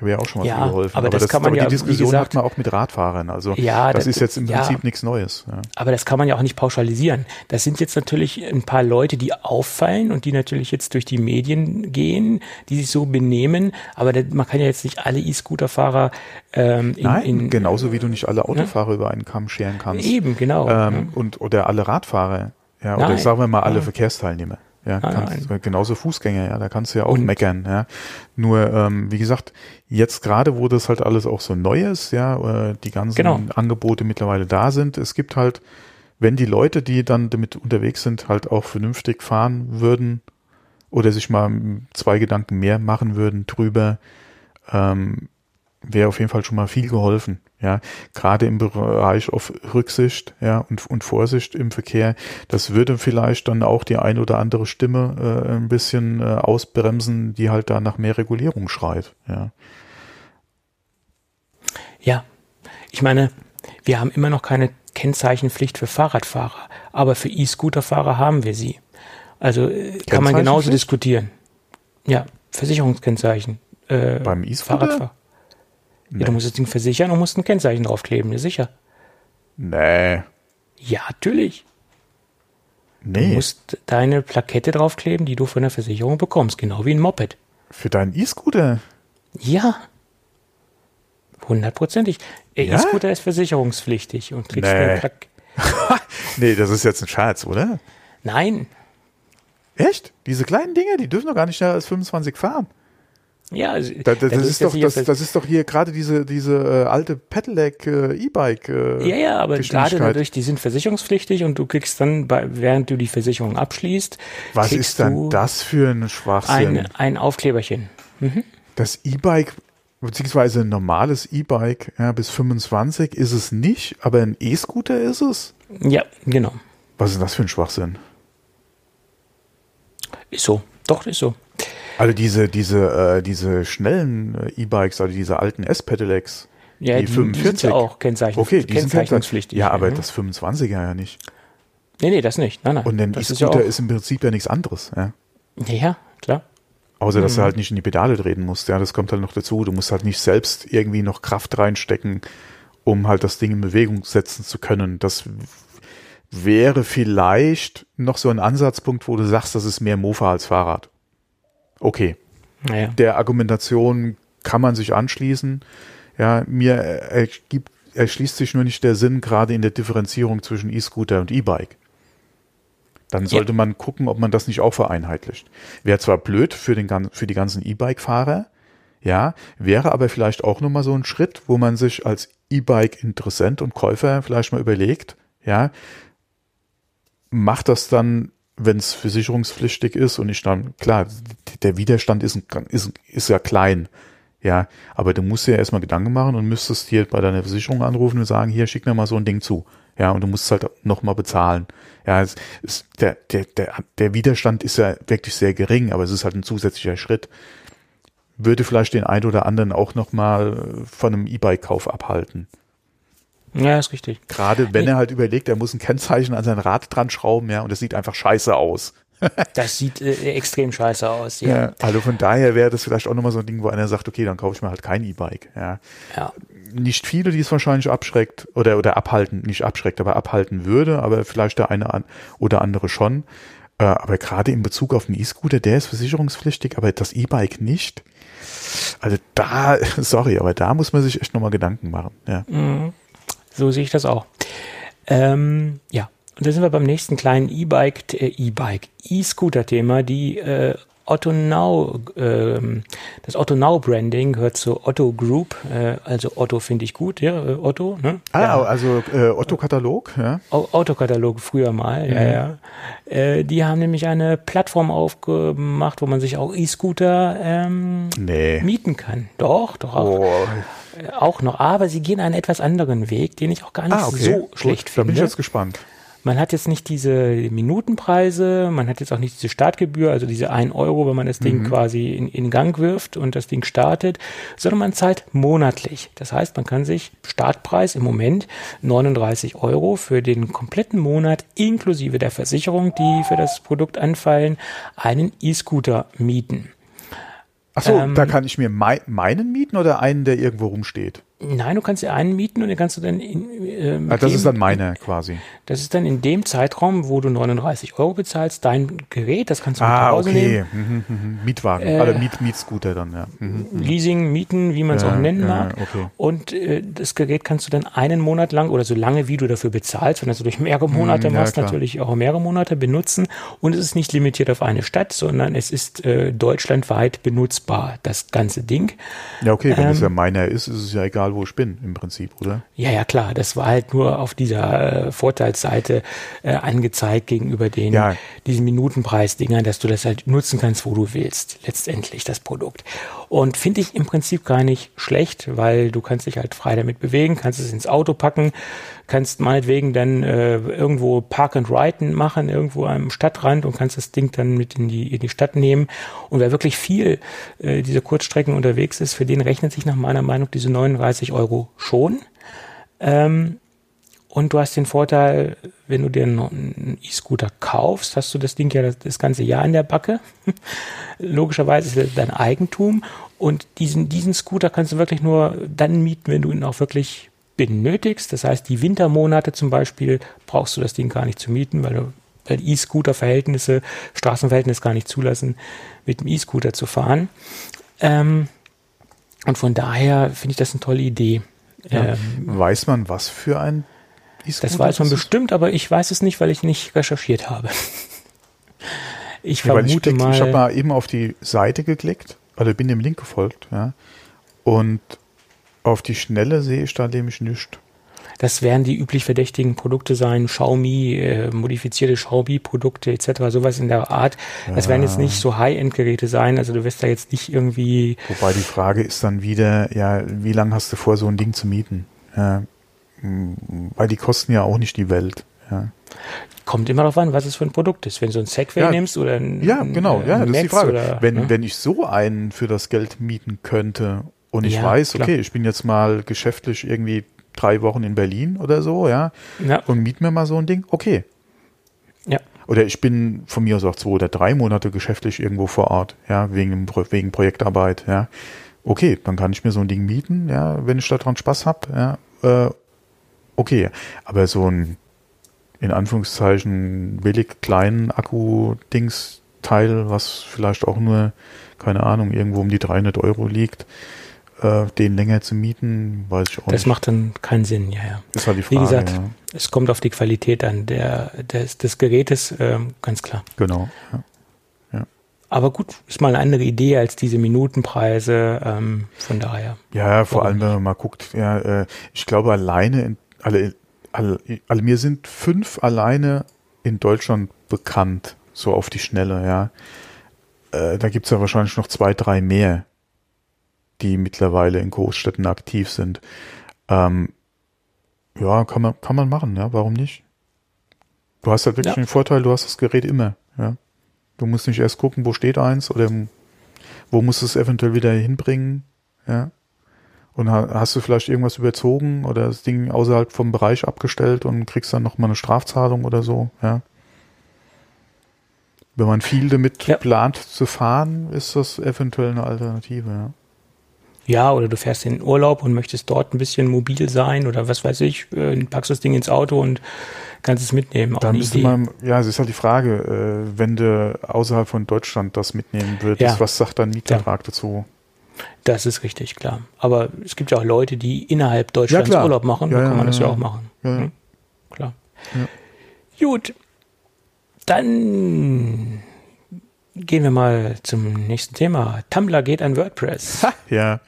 Wäre auch schon mal ja, geholfen. Aber, aber das, kann man aber ja, die Diskussion gesagt, hat man auch mit Radfahrern. Also ja, das, das ist jetzt im Prinzip ja, nichts Neues. Ja. Aber das kann man ja auch nicht pauschalisieren. Das sind jetzt natürlich ein paar Leute, die auffallen und die natürlich jetzt durch die Medien gehen, die sich so benehmen. Aber das, man kann ja jetzt nicht alle E-Scooter-Fahrer ähm, in, Nein, in, genauso wie du nicht alle Autofahrer über einen Kamm scheren kannst. Eben, genau. Ähm, und oder alle Radfahrer. Ja, oder sagen wir mal alle Verkehrsteilnehmer. Ja, ah, kannst, genauso Fußgänger, ja, da kannst du ja auch und, meckern, ja. Nur, ähm, wie gesagt, jetzt gerade, wo das halt alles auch so neu ist, ja, äh, die ganzen genau. Angebote mittlerweile da sind, es gibt halt, wenn die Leute, die dann damit unterwegs sind, halt auch vernünftig fahren würden oder sich mal zwei Gedanken mehr machen würden drüber, ähm, wäre auf jeden Fall schon mal viel geholfen. Ja, gerade im Bereich auf Rücksicht, ja, und, und Vorsicht im Verkehr. Das würde vielleicht dann auch die ein oder andere Stimme äh, ein bisschen äh, ausbremsen, die halt da nach mehr Regulierung schreit, ja. Ja, ich meine, wir haben immer noch keine Kennzeichenpflicht für Fahrradfahrer, aber für E-Scooter-Fahrer haben wir sie. Also äh, kann man genauso diskutieren. Ja, Versicherungskennzeichen. Äh, Beim E-Scooter? Nee. Ja, du musst das Ding versichern und musst ein Kennzeichen draufkleben, ja sicher. Nee. Ja, natürlich. Nee. Du musst deine Plakette draufkleben, die du von der Versicherung bekommst, genau wie ein Moped. Für deinen E-Scooter? Ja. Hundertprozentig. Der ja? E-Scooter ist versicherungspflichtig und kriegst nee. eine Plakette. nee, das ist jetzt ein Scherz, oder? Nein. Echt? Diese kleinen Dinger, die dürfen doch gar nicht schneller als 25 fahren. Ja, also, da, da, das, ist doch, das, das, ist doch hier gerade diese, diese äh, alte Pedelec äh, E-Bike. Äh, ja, ja, aber gerade dadurch, die sind versicherungspflichtig und du kriegst dann, bei, während du die Versicherung abschließt, was ist dann das für ein Schwachsinn? Ein, ein Aufkleberchen. Mhm. Das E-Bike beziehungsweise ein normales E-Bike ja, bis 25 ist es nicht, aber ein E-Scooter ist es. Ja, genau. Was ist das für ein Schwachsinn? Ist so, doch ist so. Also diese, diese, äh, diese schnellen äh, E-Bikes, also diese alten S-Pedelecs, ja, die, die 45 die sind auch Kennzeichen, okay, die kennzeichnungspflichtig. Ja, aber mhm. das 25er ja nicht. Nee, nee, das nicht. Nein, nein. Und ein E-Scooter ist, ist, im Prinzip ja nichts anderes. Ja, ja klar. Außer, dass mhm. du halt nicht in die Pedale treten musst. Ja, das kommt halt noch dazu. Du musst halt nicht selbst irgendwie noch Kraft reinstecken, um halt das Ding in Bewegung setzen zu können. Das wäre vielleicht noch so ein Ansatzpunkt, wo du sagst, das ist mehr Mofa als Fahrrad. Okay. Naja. Der Argumentation kann man sich anschließen. Ja, mir ergibt, erschließt sich nur nicht der Sinn, gerade in der Differenzierung zwischen E-Scooter und E-Bike. Dann sollte ja. man gucken, ob man das nicht auch vereinheitlicht. Wäre zwar blöd für, den, für die ganzen E-Bike-Fahrer, ja, wäre aber vielleicht auch nochmal so ein Schritt, wo man sich als E-Bike-Interessent und Käufer vielleicht mal überlegt, ja, macht das dann wenn es versicherungspflichtig ist und ich dann, klar, der Widerstand ist, ist, ist ja klein, ja, aber du musst dir ja erstmal Gedanken machen und müsstest hier bei deiner Versicherung anrufen und sagen, hier, schick mir mal so ein Ding zu, ja, und du musst es halt nochmal bezahlen. Ja, es ist, der, der, der, der Widerstand ist ja wirklich sehr gering, aber es ist halt ein zusätzlicher Schritt. Würde vielleicht den einen oder anderen auch nochmal von einem E-Bike-Kauf abhalten. Ja, ist richtig. Gerade wenn er halt überlegt, er muss ein Kennzeichen an sein Rad dran schrauben, ja, und das sieht einfach scheiße aus. das sieht äh, extrem scheiße aus, ja. ja. Also von daher wäre das vielleicht auch nochmal so ein Ding, wo einer sagt, okay, dann kaufe ich mir halt kein E-Bike, ja. ja. Nicht viele, die es wahrscheinlich abschreckt oder, oder abhalten, nicht abschreckt, aber abhalten würde, aber vielleicht der eine oder andere schon. Äh, aber gerade in Bezug auf den E-Scooter, der ist versicherungspflichtig, aber das E-Bike nicht. Also da, sorry, aber da muss man sich echt nochmal Gedanken machen. Ja. Mhm. So sehe ich das auch. Ähm, ja, und da sind wir beim nächsten kleinen E-Bike, äh, E-Bike, E-Scooter-Thema, die äh, Otto Now, äh, das Otto Now Branding gehört zur Otto Group, äh, also Otto finde ich gut, ja, äh, Otto, ne? Ah, ja. also äh, Otto Katalog, ja. Otto Katalog früher mal, mhm. ja, ja. Äh, die haben nämlich eine Plattform aufgemacht, wo man sich auch E-Scooter ähm, nee. mieten kann. Doch, doch auch. Oh auch noch, aber sie gehen einen etwas anderen Weg, den ich auch gar nicht ah, okay. so schlecht finde. Da bin ich jetzt gespannt. Man hat jetzt nicht diese Minutenpreise, man hat jetzt auch nicht diese Startgebühr, also diese 1 Euro, wenn man das Ding mhm. quasi in, in Gang wirft und das Ding startet, sondern man zahlt monatlich. Das heißt, man kann sich Startpreis im Moment 39 Euro für den kompletten Monat inklusive der Versicherung, die für das Produkt anfallen, einen E-Scooter mieten. Achso, ähm, da kann ich mir mei meinen mieten oder einen, der irgendwo rumsteht? Nein, du kannst dir einen mieten und den kannst du dann in, äh, ah, Das dem, ist dann meine quasi. Das ist dann in dem Zeitraum, wo du 39 Euro bezahlst, dein Gerät, das kannst du ah, mit okay. nehmen. Mhm, mhm, mhm. Mietwagen, äh, oder Miet, Mietscooter dann, ja. Mhm, mhm. Leasing, Mieten, wie man es ja, auch nennen mag. okay. Und äh, das Gerät kannst du dann einen Monat lang oder so lange, wie du dafür bezahlst, wenn du durch mehrere Monate machst, ja, natürlich auch mehrere Monate benutzen. Und es ist nicht limitiert auf eine Stadt, sondern es ist äh, deutschlandweit benutzbar, das ganze Ding. Ja, okay, wenn ähm, es ja meiner ist, ist es ja egal, wo ich bin, im Prinzip, oder? Ja, ja, klar. Das war halt nur auf dieser äh, Vorteilsseite äh, angezeigt gegenüber den, ja. diesen Minutenpreisdingern, dass du das halt nutzen kannst, wo du willst, letztendlich das Produkt. Und finde ich im Prinzip gar nicht schlecht, weil du kannst dich halt frei damit bewegen, kannst es ins Auto packen, kannst meinetwegen dann äh, irgendwo Park and Ride machen, irgendwo am Stadtrand und kannst das Ding dann mit in die, in die Stadt nehmen. Und wer wirklich viel äh, diese Kurzstrecken unterwegs ist, für den rechnet sich nach meiner Meinung diese 39 Euro schon. Ähm, und du hast den Vorteil, wenn du dir einen E-Scooter kaufst, hast du das Ding ja das, das ganze Jahr in der Backe. Logischerweise ist es dein Eigentum. Und diesen, diesen Scooter kannst du wirklich nur dann mieten, wenn du ihn auch wirklich benötigst. Das heißt, die Wintermonate zum Beispiel brauchst du das Ding gar nicht zu mieten, weil du weil E-Scooter-Verhältnisse, Straßenverhältnisse gar nicht zulassen, mit dem E-Scooter zu fahren. Ähm, und von daher finde ich das eine tolle Idee. Ja. Ähm, weiß man, was für ein E-Scooter Das weiß man bestimmt, aber ich weiß es nicht, weil ich nicht recherchiert habe. ich ja, vermute ich mal. Ich habe mal eben auf die Seite geklickt, also bin dem Link gefolgt, ja. Und auf die Schnelle sehe ich da nämlich nichts. Das werden die üblich verdächtigen Produkte sein, Xiaomi, äh, modifizierte Xiaomi-Produkte etc., sowas in der Art. Das ja. werden jetzt nicht so High-End-Geräte sein, also du wirst da jetzt nicht irgendwie... Wobei die Frage ist dann wieder, ja, wie lange hast du vor, so ein Ding zu mieten? Ja, weil die kosten ja auch nicht die Welt. Ja. Kommt immer darauf an, was es für ein Produkt ist. Wenn du ein Segway ja, nimmst oder ein Ja, genau, ja, das ist die Frage. Oder, wenn, ne? wenn ich so einen für das Geld mieten könnte und ich ja, weiß, okay, klar. ich bin jetzt mal geschäftlich irgendwie drei Wochen in Berlin oder so, ja, ja. und miet mir mal so ein Ding, okay. Ja. Oder ich bin von mir aus auch zwei oder drei Monate geschäftlich irgendwo vor Ort, ja, wegen, wegen Projektarbeit, ja. Okay, dann kann ich mir so ein Ding mieten, ja, wenn ich daran Spaß habe, ja, äh, okay. Aber so ein, in Anführungszeichen, billig kleinen Akku-Dings-Teil, was vielleicht auch nur, keine Ahnung, irgendwo um die 300 Euro liegt, äh, den länger zu mieten, weiß ich auch das nicht. Das macht dann keinen Sinn, ja, ja. Das war die Frage. Wie gesagt, ja. es kommt auf die Qualität an der, des, des Gerätes, äh, ganz klar. Genau. Ja. ja. Aber gut, ist mal eine andere Idee als diese Minutenpreise, ähm, von daher. Ja, vor allem, wenn man mal guckt, ja, äh, ich glaube alleine, in, alle, alle, alle, mir sind fünf alleine in Deutschland bekannt, so auf die Schnelle, ja. Äh, da gibt's ja wahrscheinlich noch zwei, drei mehr die mittlerweile in Großstädten aktiv sind. Ähm, ja, kann man, kann man machen, ja, warum nicht? Du hast halt wirklich ja. den Vorteil, du hast das Gerät immer, ja. Du musst nicht erst gucken, wo steht eins oder wo musst du es eventuell wieder hinbringen, ja. Und hast du vielleicht irgendwas überzogen oder das Ding außerhalb vom Bereich abgestellt und kriegst dann nochmal eine Strafzahlung oder so, ja. Wenn man viel damit ja. plant zu fahren, ist das eventuell eine Alternative, ja. Ja, oder du fährst in den Urlaub und möchtest dort ein bisschen mobil sein oder was weiß ich, äh, packst das Ding ins Auto und kannst es mitnehmen. Auch da müsste man, ja, es ist halt die Frage, äh, wenn du außerhalb von Deutschland das mitnehmen würdest, ja. was sagt dein Mietvertrag ja. dazu? Das ist richtig, klar. Aber es gibt ja auch Leute, die innerhalb Deutschlands ja, Urlaub machen, da kann man das ja, auch machen. Hm? Klar. Gut, dann gehen wir mal zum nächsten Thema. Tumblr geht an WordPress. Ha, ja.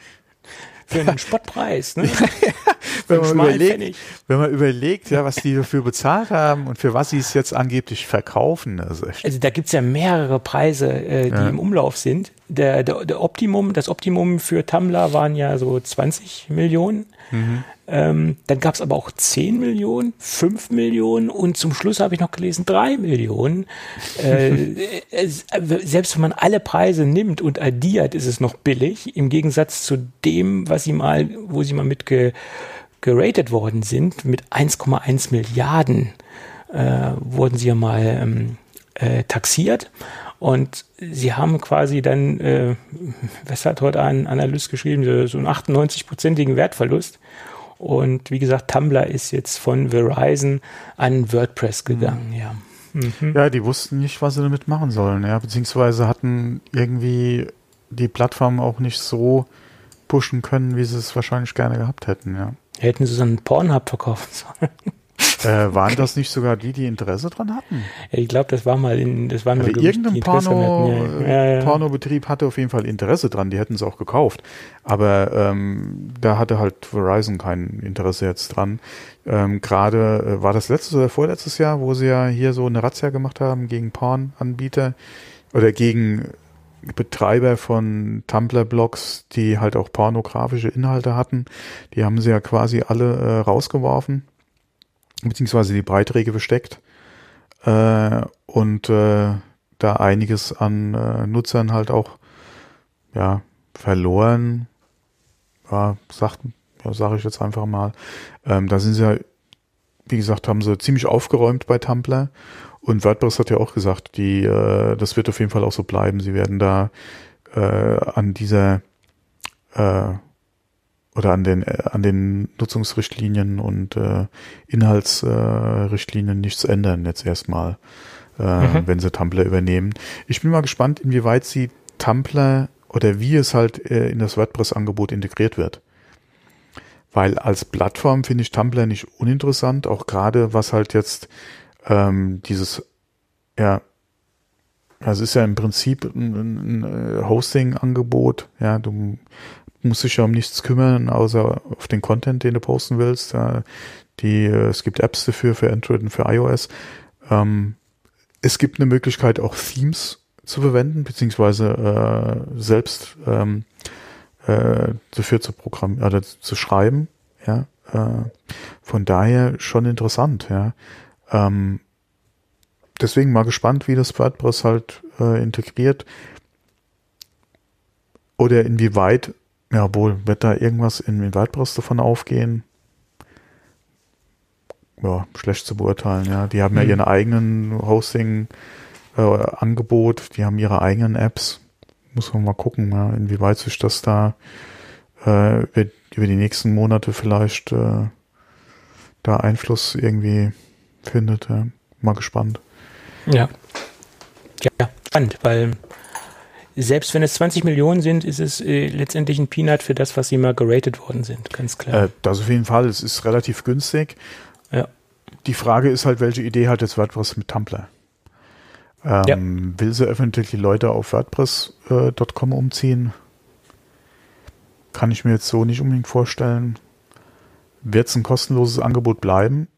Für einen Spottpreis. Ne? wenn, man überlegt, wenn man überlegt, ja, was die dafür bezahlt haben und für was sie es jetzt angeblich verkaufen. Also, also da gibt's ja mehrere Preise, äh, die ja. im Umlauf sind. Der, der, der Optimum, das Optimum für Tumblr waren ja so 20 Millionen. Mhm. Ähm, dann gab es aber auch 10 Millionen, 5 Millionen und zum Schluss habe ich noch gelesen 3 Millionen. Äh, selbst wenn man alle Preise nimmt und addiert, ist es noch billig, im Gegensatz zu dem, was sie mal, wo sie mal mit ge, geratet worden sind, mit 1,1 Milliarden äh, wurden sie ja mal ähm, äh, taxiert. Und sie haben quasi dann, äh, was hat heute ein Analyst geschrieben, so einen 98-prozentigen Wertverlust. Und wie gesagt, Tumblr ist jetzt von Verizon an WordPress gegangen, mhm. ja. Mhm. Ja, die wussten nicht, was sie damit machen sollen, ja, beziehungsweise hatten irgendwie die Plattform auch nicht so pushen können, wie sie es wahrscheinlich gerne gehabt hätten, ja. Hätten sie so einen Pornhub verkaufen sollen. Äh, waren das nicht sogar die, die Interesse dran hatten? ich glaube, das war mal in, das waren also mal irgendein Porno, ja, ja. Pornobetrieb hatte auf jeden Fall Interesse dran, die hätten es auch gekauft. Aber ähm, da hatte halt Verizon kein Interesse jetzt dran. Ähm, Gerade äh, war das letztes oder vorletztes Jahr, wo sie ja hier so eine Razzia gemacht haben gegen Pornanbieter oder gegen Betreiber von Tumblr-Blogs, die halt auch pornografische Inhalte hatten. Die haben sie ja quasi alle äh, rausgeworfen beziehungsweise die Beiträge versteckt äh, und äh, da einiges an äh, Nutzern halt auch ja verloren. Ja, sagt, ja, sage ich jetzt einfach mal. Ähm, da sind sie ja, wie gesagt, haben sie ziemlich aufgeräumt bei Tumblr. Und WordPress hat ja auch gesagt, die, äh, das wird auf jeden Fall auch so bleiben. Sie werden da äh, an dieser äh, oder an den äh, an den Nutzungsrichtlinien und äh, Inhaltsrichtlinien äh, nichts ändern jetzt erstmal, äh, mhm. wenn sie Tumblr übernehmen. Ich bin mal gespannt, inwieweit sie Tumblr oder wie es halt äh, in das WordPress-Angebot integriert wird. Weil als Plattform finde ich Tumblr nicht uninteressant, auch gerade was halt jetzt ähm, dieses, ja, also es ist ja im Prinzip ein, ein äh, Hosting-Angebot, ja, du musst dich ja um nichts kümmern, außer auf den Content, den du posten willst. Die, äh, es gibt Apps dafür, für Android und für iOS. Ähm, es gibt eine Möglichkeit, auch Themes zu verwenden, beziehungsweise äh, selbst ähm, äh, dafür zu programmieren oder zu schreiben. Ja, äh, von daher schon interessant. Ja, ähm, deswegen mal gespannt, wie das WordPress halt äh, integriert oder inwieweit ja, wohl, wird da irgendwas in den WordPress davon aufgehen? Ja, schlecht zu beurteilen, ja. Die haben ja mhm. ihren eigenen Hosting-Angebot, äh, die haben ihre eigenen Apps. Muss man mal gucken, ja, inwieweit sich das da äh, über, über die nächsten Monate vielleicht äh, da Einfluss irgendwie findet. Ja. Mal gespannt. Ja. Ja, spannend, weil selbst wenn es 20 Millionen sind, ist es äh, letztendlich ein Peanut für das, was sie mal geratet worden sind, ganz klar. Äh, das auf jeden Fall. Es ist relativ günstig. Ja. Die Frage ist halt, welche Idee hat jetzt WordPress mit Tumblr? Ähm, ja. Will sie öffentlich die Leute auf WordPress.com äh, umziehen? Kann ich mir jetzt so nicht unbedingt vorstellen. Wird es ein kostenloses Angebot bleiben?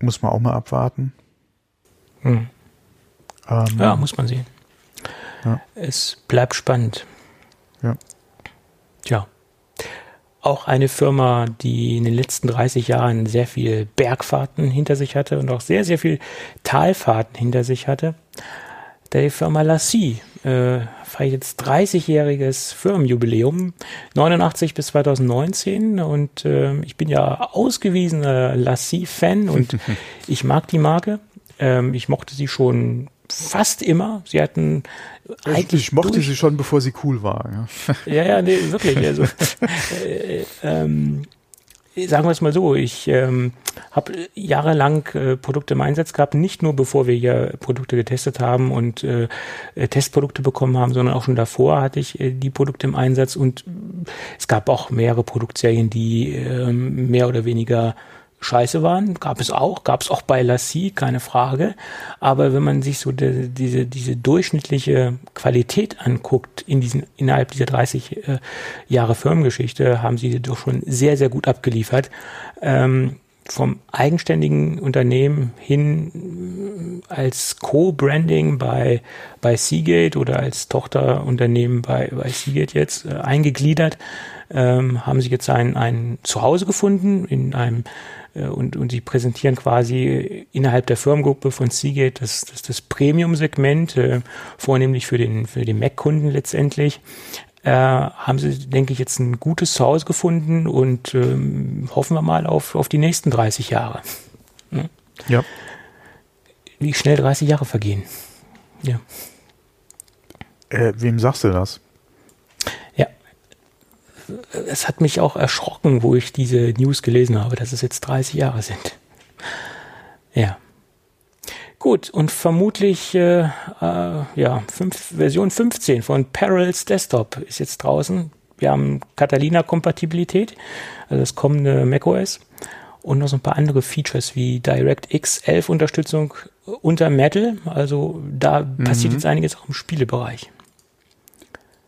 Muss man auch mal abwarten. Hm. Ähm, ja, muss man sehen. Ja. Es bleibt spannend. Ja. Tja. Auch eine Firma, die in den letzten 30 Jahren sehr viel Bergfahrten hinter sich hatte und auch sehr, sehr viel Talfahrten hinter sich hatte. Die Firma Lassie äh, feiert jetzt 30-jähriges Firmenjubiläum, 89 bis 2019 und äh, ich bin ja ausgewiesener Lassie-Fan und ich mag die Marke. Ähm, ich mochte sie schon fast immer. Sie hatten eigentlich. Ich mochte durch, sie schon, bevor sie cool war. Ja, ja, ja nee, wirklich. Also, äh, ähm, sagen wir es mal so, ich ähm, habe jahrelang äh, Produkte im Einsatz gehabt, nicht nur bevor wir hier Produkte getestet haben und äh, äh, Testprodukte bekommen haben, sondern auch schon davor hatte ich äh, die Produkte im Einsatz und es gab auch mehrere Produktserien, die äh, mehr oder weniger scheiße waren, gab es auch, gab es auch bei Lassie, keine Frage. Aber wenn man sich so de, diese, diese durchschnittliche Qualität anguckt in diesen, innerhalb dieser 30 äh, Jahre Firmengeschichte, haben sie doch schon sehr, sehr gut abgeliefert. Ähm, vom eigenständigen Unternehmen hin als Co-Branding bei, bei Seagate oder als Tochterunternehmen bei, bei Seagate jetzt äh, eingegliedert, ähm, haben sie jetzt ein, ein Zuhause gefunden in einem äh, und, und sie präsentieren quasi innerhalb der Firmengruppe von Seagate das, das, das Premium-Segment, äh, vornehmlich für den, für den Mac-Kunden letztendlich. Äh, haben sie, denke ich, jetzt ein gutes Zuhause gefunden und ähm, hoffen wir mal auf, auf die nächsten 30 Jahre. Ja. ja. Wie schnell 30 Jahre vergehen. Ja. Äh, wem sagst du das? Es hat mich auch erschrocken, wo ich diese News gelesen habe, dass es jetzt 30 Jahre sind. Ja. Gut, und vermutlich, äh, äh, ja, fünf, Version 15 von Parallels Desktop ist jetzt draußen. Wir haben Catalina-Kompatibilität, also das kommende macOS. Und noch so ein paar andere Features wie DirectX 11 Unterstützung unter Metal. Also da mhm. passiert jetzt einiges auch im Spielebereich.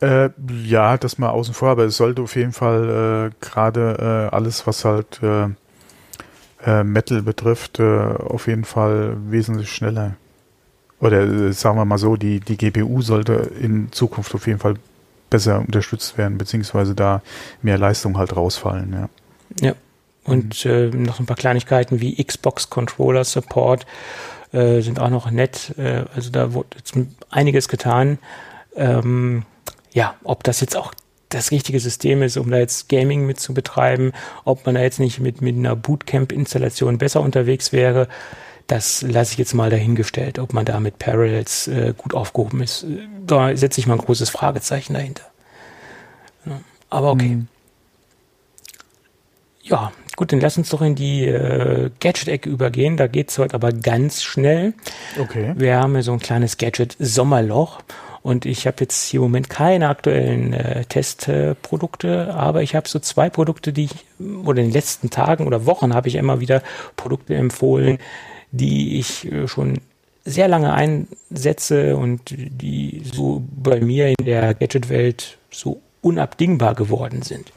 Äh, ja, das mal außen vor, aber es sollte auf jeden Fall äh, gerade äh, alles, was halt äh, äh, Metal betrifft, äh, auf jeden Fall wesentlich schneller. Oder sagen wir mal so, die, die GPU sollte in Zukunft auf jeden Fall besser unterstützt werden, beziehungsweise da mehr Leistung halt rausfallen, ja. Ja. Und mhm. noch ein paar Kleinigkeiten wie Xbox Controller Support sind auch noch nett. also da wurde jetzt einiges getan. Ähm, ja, ob das jetzt auch das richtige System ist, um da jetzt Gaming mit zu betreiben, ob man da jetzt nicht mit, mit einer Bootcamp-Installation besser unterwegs wäre, das lasse ich jetzt mal dahingestellt, ob man da mit Parallels äh, gut aufgehoben ist. Da setze ich mal ein großes Fragezeichen dahinter. Ja, aber okay. Mhm. Ja, gut, dann lass uns doch in die äh, Gadget-Ecke übergehen. Da geht's heute aber ganz schnell. Okay. Wir haben ja so ein kleines Gadget-Sommerloch und ich habe jetzt hier im Moment keine aktuellen äh, Testprodukte, aber ich habe so zwei Produkte, die ich, oder in den letzten Tagen oder Wochen habe ich immer wieder Produkte empfohlen, die ich äh, schon sehr lange einsetze und die so bei mir in der Gadget-Welt so unabdingbar geworden sind.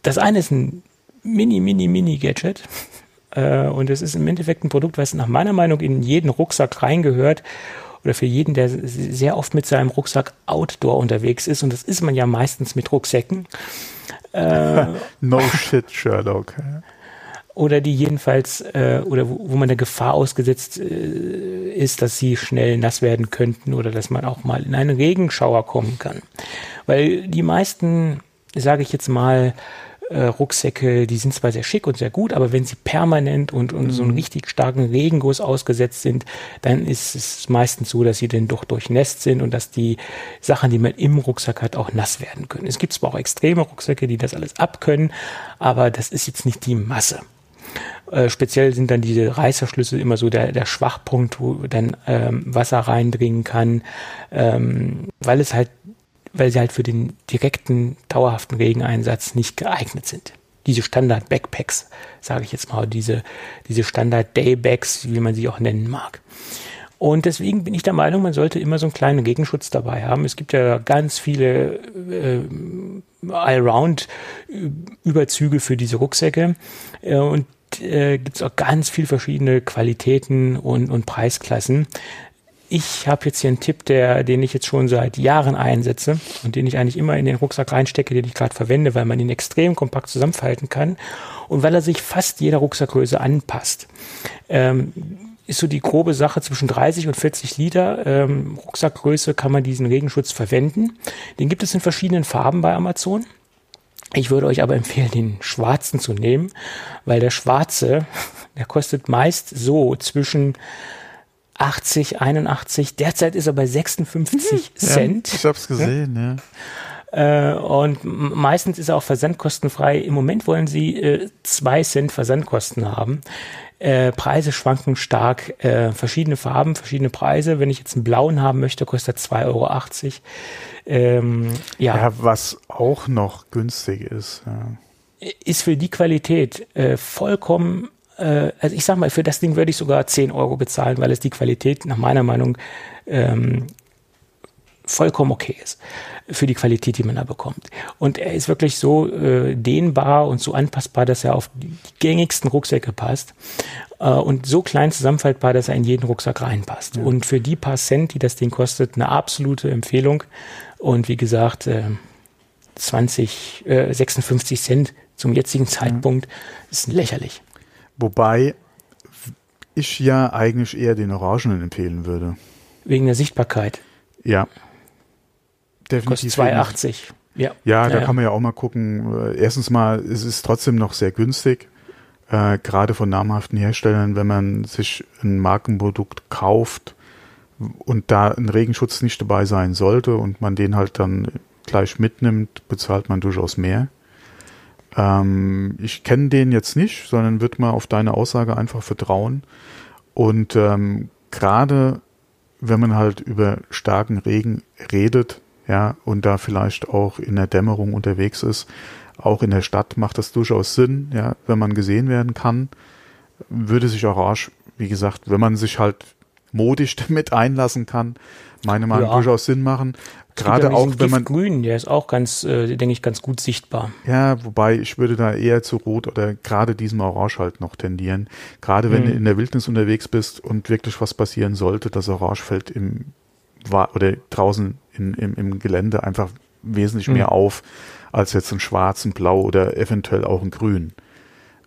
Das eine ist ein mini, mini, mini Gadget. Äh, und es ist im Endeffekt ein Produkt, was nach meiner Meinung in jeden Rucksack reingehört oder für jeden, der sehr oft mit seinem Rucksack Outdoor unterwegs ist, und das ist man ja meistens mit Rucksäcken. Äh, no shit, Sherlock. Oder die jedenfalls, äh, oder wo, wo man der Gefahr ausgesetzt äh, ist, dass sie schnell nass werden könnten oder dass man auch mal in einen Regenschauer kommen kann. Weil die meisten, sage ich jetzt mal, äh, Rucksäcke, die sind zwar sehr schick und sehr gut, aber wenn sie permanent und, und mhm. so einen richtig starken Regenguss ausgesetzt sind, dann ist es meistens so, dass sie dann doch durchnässt sind und dass die Sachen, die man im Rucksack hat, auch nass werden können. Es gibt zwar auch extreme Rucksäcke, die das alles abkönnen, aber das ist jetzt nicht die Masse. Äh, speziell sind dann diese Reißverschlüsse immer so der, der Schwachpunkt, wo dann ähm, Wasser reindringen kann, ähm, weil es halt weil sie halt für den direkten, dauerhaften Regeneinsatz nicht geeignet sind. Diese Standard-Backpacks, sage ich jetzt mal, diese, diese Standard-Daybags, wie man sie auch nennen mag. Und deswegen bin ich der Meinung, man sollte immer so einen kleinen Gegenschutz dabei haben. Es gibt ja ganz viele äh, Allround-Überzüge für diese Rucksäcke. Äh, und äh, gibt es auch ganz viele verschiedene Qualitäten und, und Preisklassen ich habe jetzt hier einen Tipp, der, den ich jetzt schon seit Jahren einsetze und den ich eigentlich immer in den Rucksack reinstecke, den ich gerade verwende, weil man ihn extrem kompakt zusammenfalten kann und weil er sich fast jeder Rucksackgröße anpasst. Ähm, ist so die grobe Sache zwischen 30 und 40 Liter ähm, Rucksackgröße kann man diesen Regenschutz verwenden. Den gibt es in verschiedenen Farben bei Amazon. Ich würde euch aber empfehlen, den schwarzen zu nehmen, weil der schwarze, der kostet meist so zwischen 80, 81. Derzeit ist er bei 56 mhm. Cent. Ja, ich habe es gesehen, ja. Äh, und meistens ist er auch versandkostenfrei. Im Moment wollen sie äh, zwei Cent Versandkosten haben. Äh, Preise schwanken stark, äh, verschiedene Farben, verschiedene Preise. Wenn ich jetzt einen blauen haben möchte, kostet er 2,80 Euro. Ähm, ja. ja, was auch noch günstig ist. Ja. Ist für die Qualität äh, vollkommen äh, also ich sag mal, für das Ding würde ich sogar 10 Euro bezahlen, weil es die Qualität nach meiner Meinung ähm, vollkommen okay ist für die Qualität, die man da bekommt. Und er ist wirklich so äh, dehnbar und so anpassbar, dass er auf die gängigsten Rucksäcke passt äh, und so klein zusammenfaltbar, dass er in jeden Rucksack reinpasst. Ja. Und für die paar Cent, die das Ding kostet, eine absolute Empfehlung. Und wie gesagt, äh, 20, äh, 56 Cent zum jetzigen Zeitpunkt ja. ist lächerlich. Wobei ich ja eigentlich eher den Orangenen empfehlen würde. Wegen der Sichtbarkeit. Ja. Definitiv. Kostet 2,80. Ja. Ja, da ja, kann man ja auch mal gucken. Erstens mal, es ist trotzdem noch sehr günstig. Äh, gerade von namhaften Herstellern, wenn man sich ein Markenprodukt kauft und da ein Regenschutz nicht dabei sein sollte und man den halt dann gleich mitnimmt, bezahlt man durchaus mehr. Ähm, ich kenne den jetzt nicht, sondern würde mal auf deine Aussage einfach vertrauen. Und ähm, gerade wenn man halt über starken Regen redet, ja, und da vielleicht auch in der Dämmerung unterwegs ist, auch in der Stadt macht das durchaus Sinn, ja, wenn man gesehen werden kann, würde sich Orange, wie gesagt, wenn man sich halt modisch damit einlassen kann, meine Meinung ja. durchaus Sinn machen. Gerade auch, wenn man grün, der ist auch ganz, äh, denke ich, ganz gut sichtbar. Ja, wobei ich würde da eher zu Rot oder gerade diesem Orange halt noch tendieren. Gerade wenn hm. du in der Wildnis unterwegs bist und wirklich was passieren sollte, das Orange fällt im oder draußen in, im, im Gelände einfach wesentlich hm. mehr auf als jetzt ein Schwarz, ein Blau oder eventuell auch ein Grün.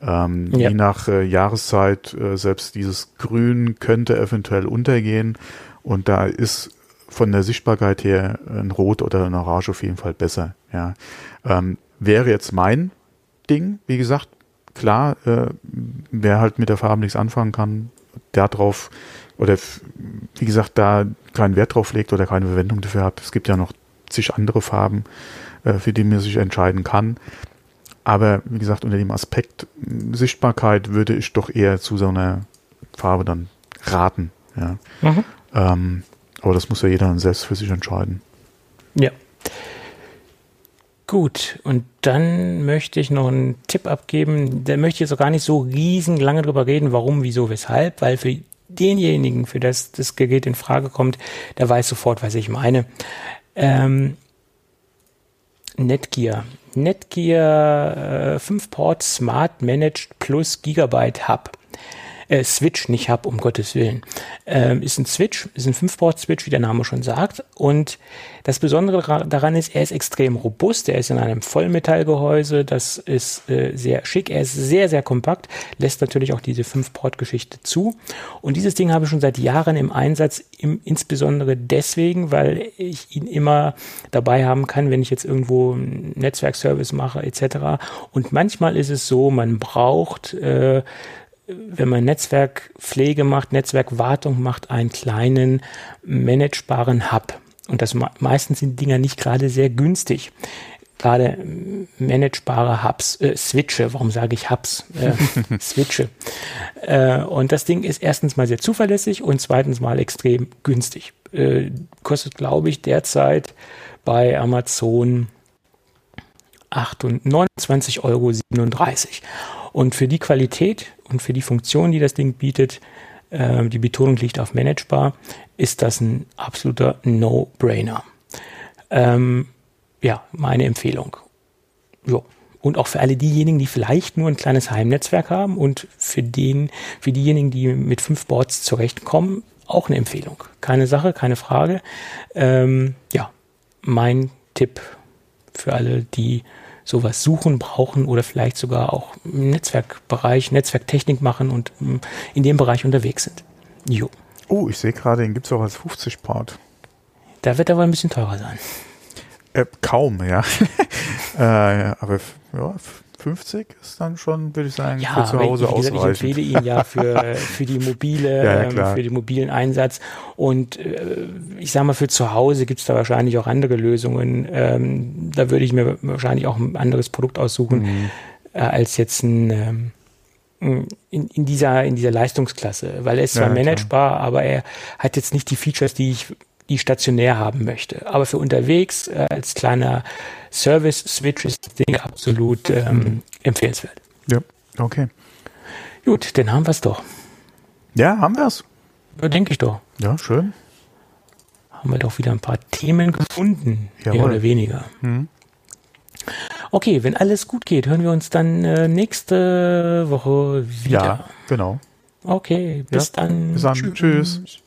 Ähm, ja. Je nach äh, Jahreszeit, äh, selbst dieses Grün könnte eventuell untergehen und da ist von der Sichtbarkeit her ein Rot oder ein Orange auf jeden Fall besser. Ja. Ähm, wäre jetzt mein Ding, wie gesagt, klar, äh, wer halt mit der Farbe nichts anfangen kann, der drauf oder wie gesagt, da keinen Wert drauf legt oder keine Verwendung dafür hat. Es gibt ja noch zig andere Farben, äh, für die man sich entscheiden kann. Aber wie gesagt, unter dem Aspekt Sichtbarkeit würde ich doch eher zu so einer Farbe dann raten. Ja. Mhm. Ähm, aber das muss ja jeder dann selbst für sich entscheiden. Ja. Gut, und dann möchte ich noch einen Tipp abgeben. Da möchte ich jetzt auch gar nicht so riesen lange drüber reden, warum, wieso, weshalb, weil für denjenigen, für das das Gerät in Frage kommt, der weiß sofort, was ich meine. Ähm, Netgear. Netgear äh, 5 Port Smart Managed Plus Gigabyte Hub äh, Switch nicht habe, um Gottes Willen. Ähm, ist ein Switch, ist ein 5-Port-Switch, wie der Name schon sagt. Und das Besondere daran ist, er ist extrem robust. Er ist in einem Vollmetallgehäuse. Das ist äh, sehr schick. Er ist sehr, sehr kompakt. Lässt natürlich auch diese 5-Port-Geschichte zu. Und dieses Ding habe ich schon seit Jahren im Einsatz, im, insbesondere deswegen, weil ich ihn immer dabei haben kann, wenn ich jetzt irgendwo einen Netzwerkservice mache etc. Und manchmal ist es so, man braucht äh, wenn man Netzwerkpflege macht, Netzwerkwartung macht, einen kleinen managebaren Hub. Und das meistens sind Dinger nicht gerade sehr günstig. Gerade managebare Hubs, äh, Switche, warum sage ich Hubs? Äh, Switche. Äh, und das Ding ist erstens mal sehr zuverlässig und zweitens mal extrem günstig. Äh, kostet, glaube ich, derzeit bei Amazon 29,37 Euro. Und für die Qualität und für die Funktion, die das Ding bietet, äh, die Betonung liegt auf managebar, ist das ein absoluter No-Brainer. Ähm, ja, meine Empfehlung. Jo. Und auch für alle diejenigen, die vielleicht nur ein kleines Heimnetzwerk haben und für den, für diejenigen, die mit fünf Boards zurechtkommen, auch eine Empfehlung. Keine Sache, keine Frage. Ähm, ja, mein Tipp für alle, die sowas suchen, brauchen oder vielleicht sogar auch im Netzwerkbereich, Netzwerktechnik machen und mm, in dem Bereich unterwegs sind. Jo. Oh, ich sehe gerade, den gibt es auch als 50-Part. Da wird aber ein bisschen teurer sein. Äh, kaum, ja. Äh, aber ja, 50 ist dann schon, würde ich sagen, ja, für zu Hause ich, ausreichend. Ich empfehle ihn ja für, für die mobile, ja, ähm, für den mobilen Einsatz. Und äh, ich sage mal, für zu Hause gibt es da wahrscheinlich auch andere Lösungen. Ähm, da würde ich mir wahrscheinlich auch ein anderes Produkt aussuchen, mhm. äh, als jetzt ein ähm, in, in, dieser, in dieser Leistungsklasse, weil er ist zwar ja, managebar, klar. aber er hat jetzt nicht die Features, die ich die stationär haben möchte. Aber für unterwegs äh, als kleiner Service-Switch ist das Ding absolut ähm, mhm. empfehlenswert. Ja, okay. Gut, dann haben wir es doch. Ja, haben wir es. Ja, denke ich doch. Ja, schön. Haben wir doch wieder ein paar Themen gefunden, Jawohl. mehr oder weniger. Mhm. Okay, wenn alles gut geht, hören wir uns dann äh, nächste Woche wieder. Ja, genau. Okay, bis ja, dann. Bis dann. Tschüss. Tschüss.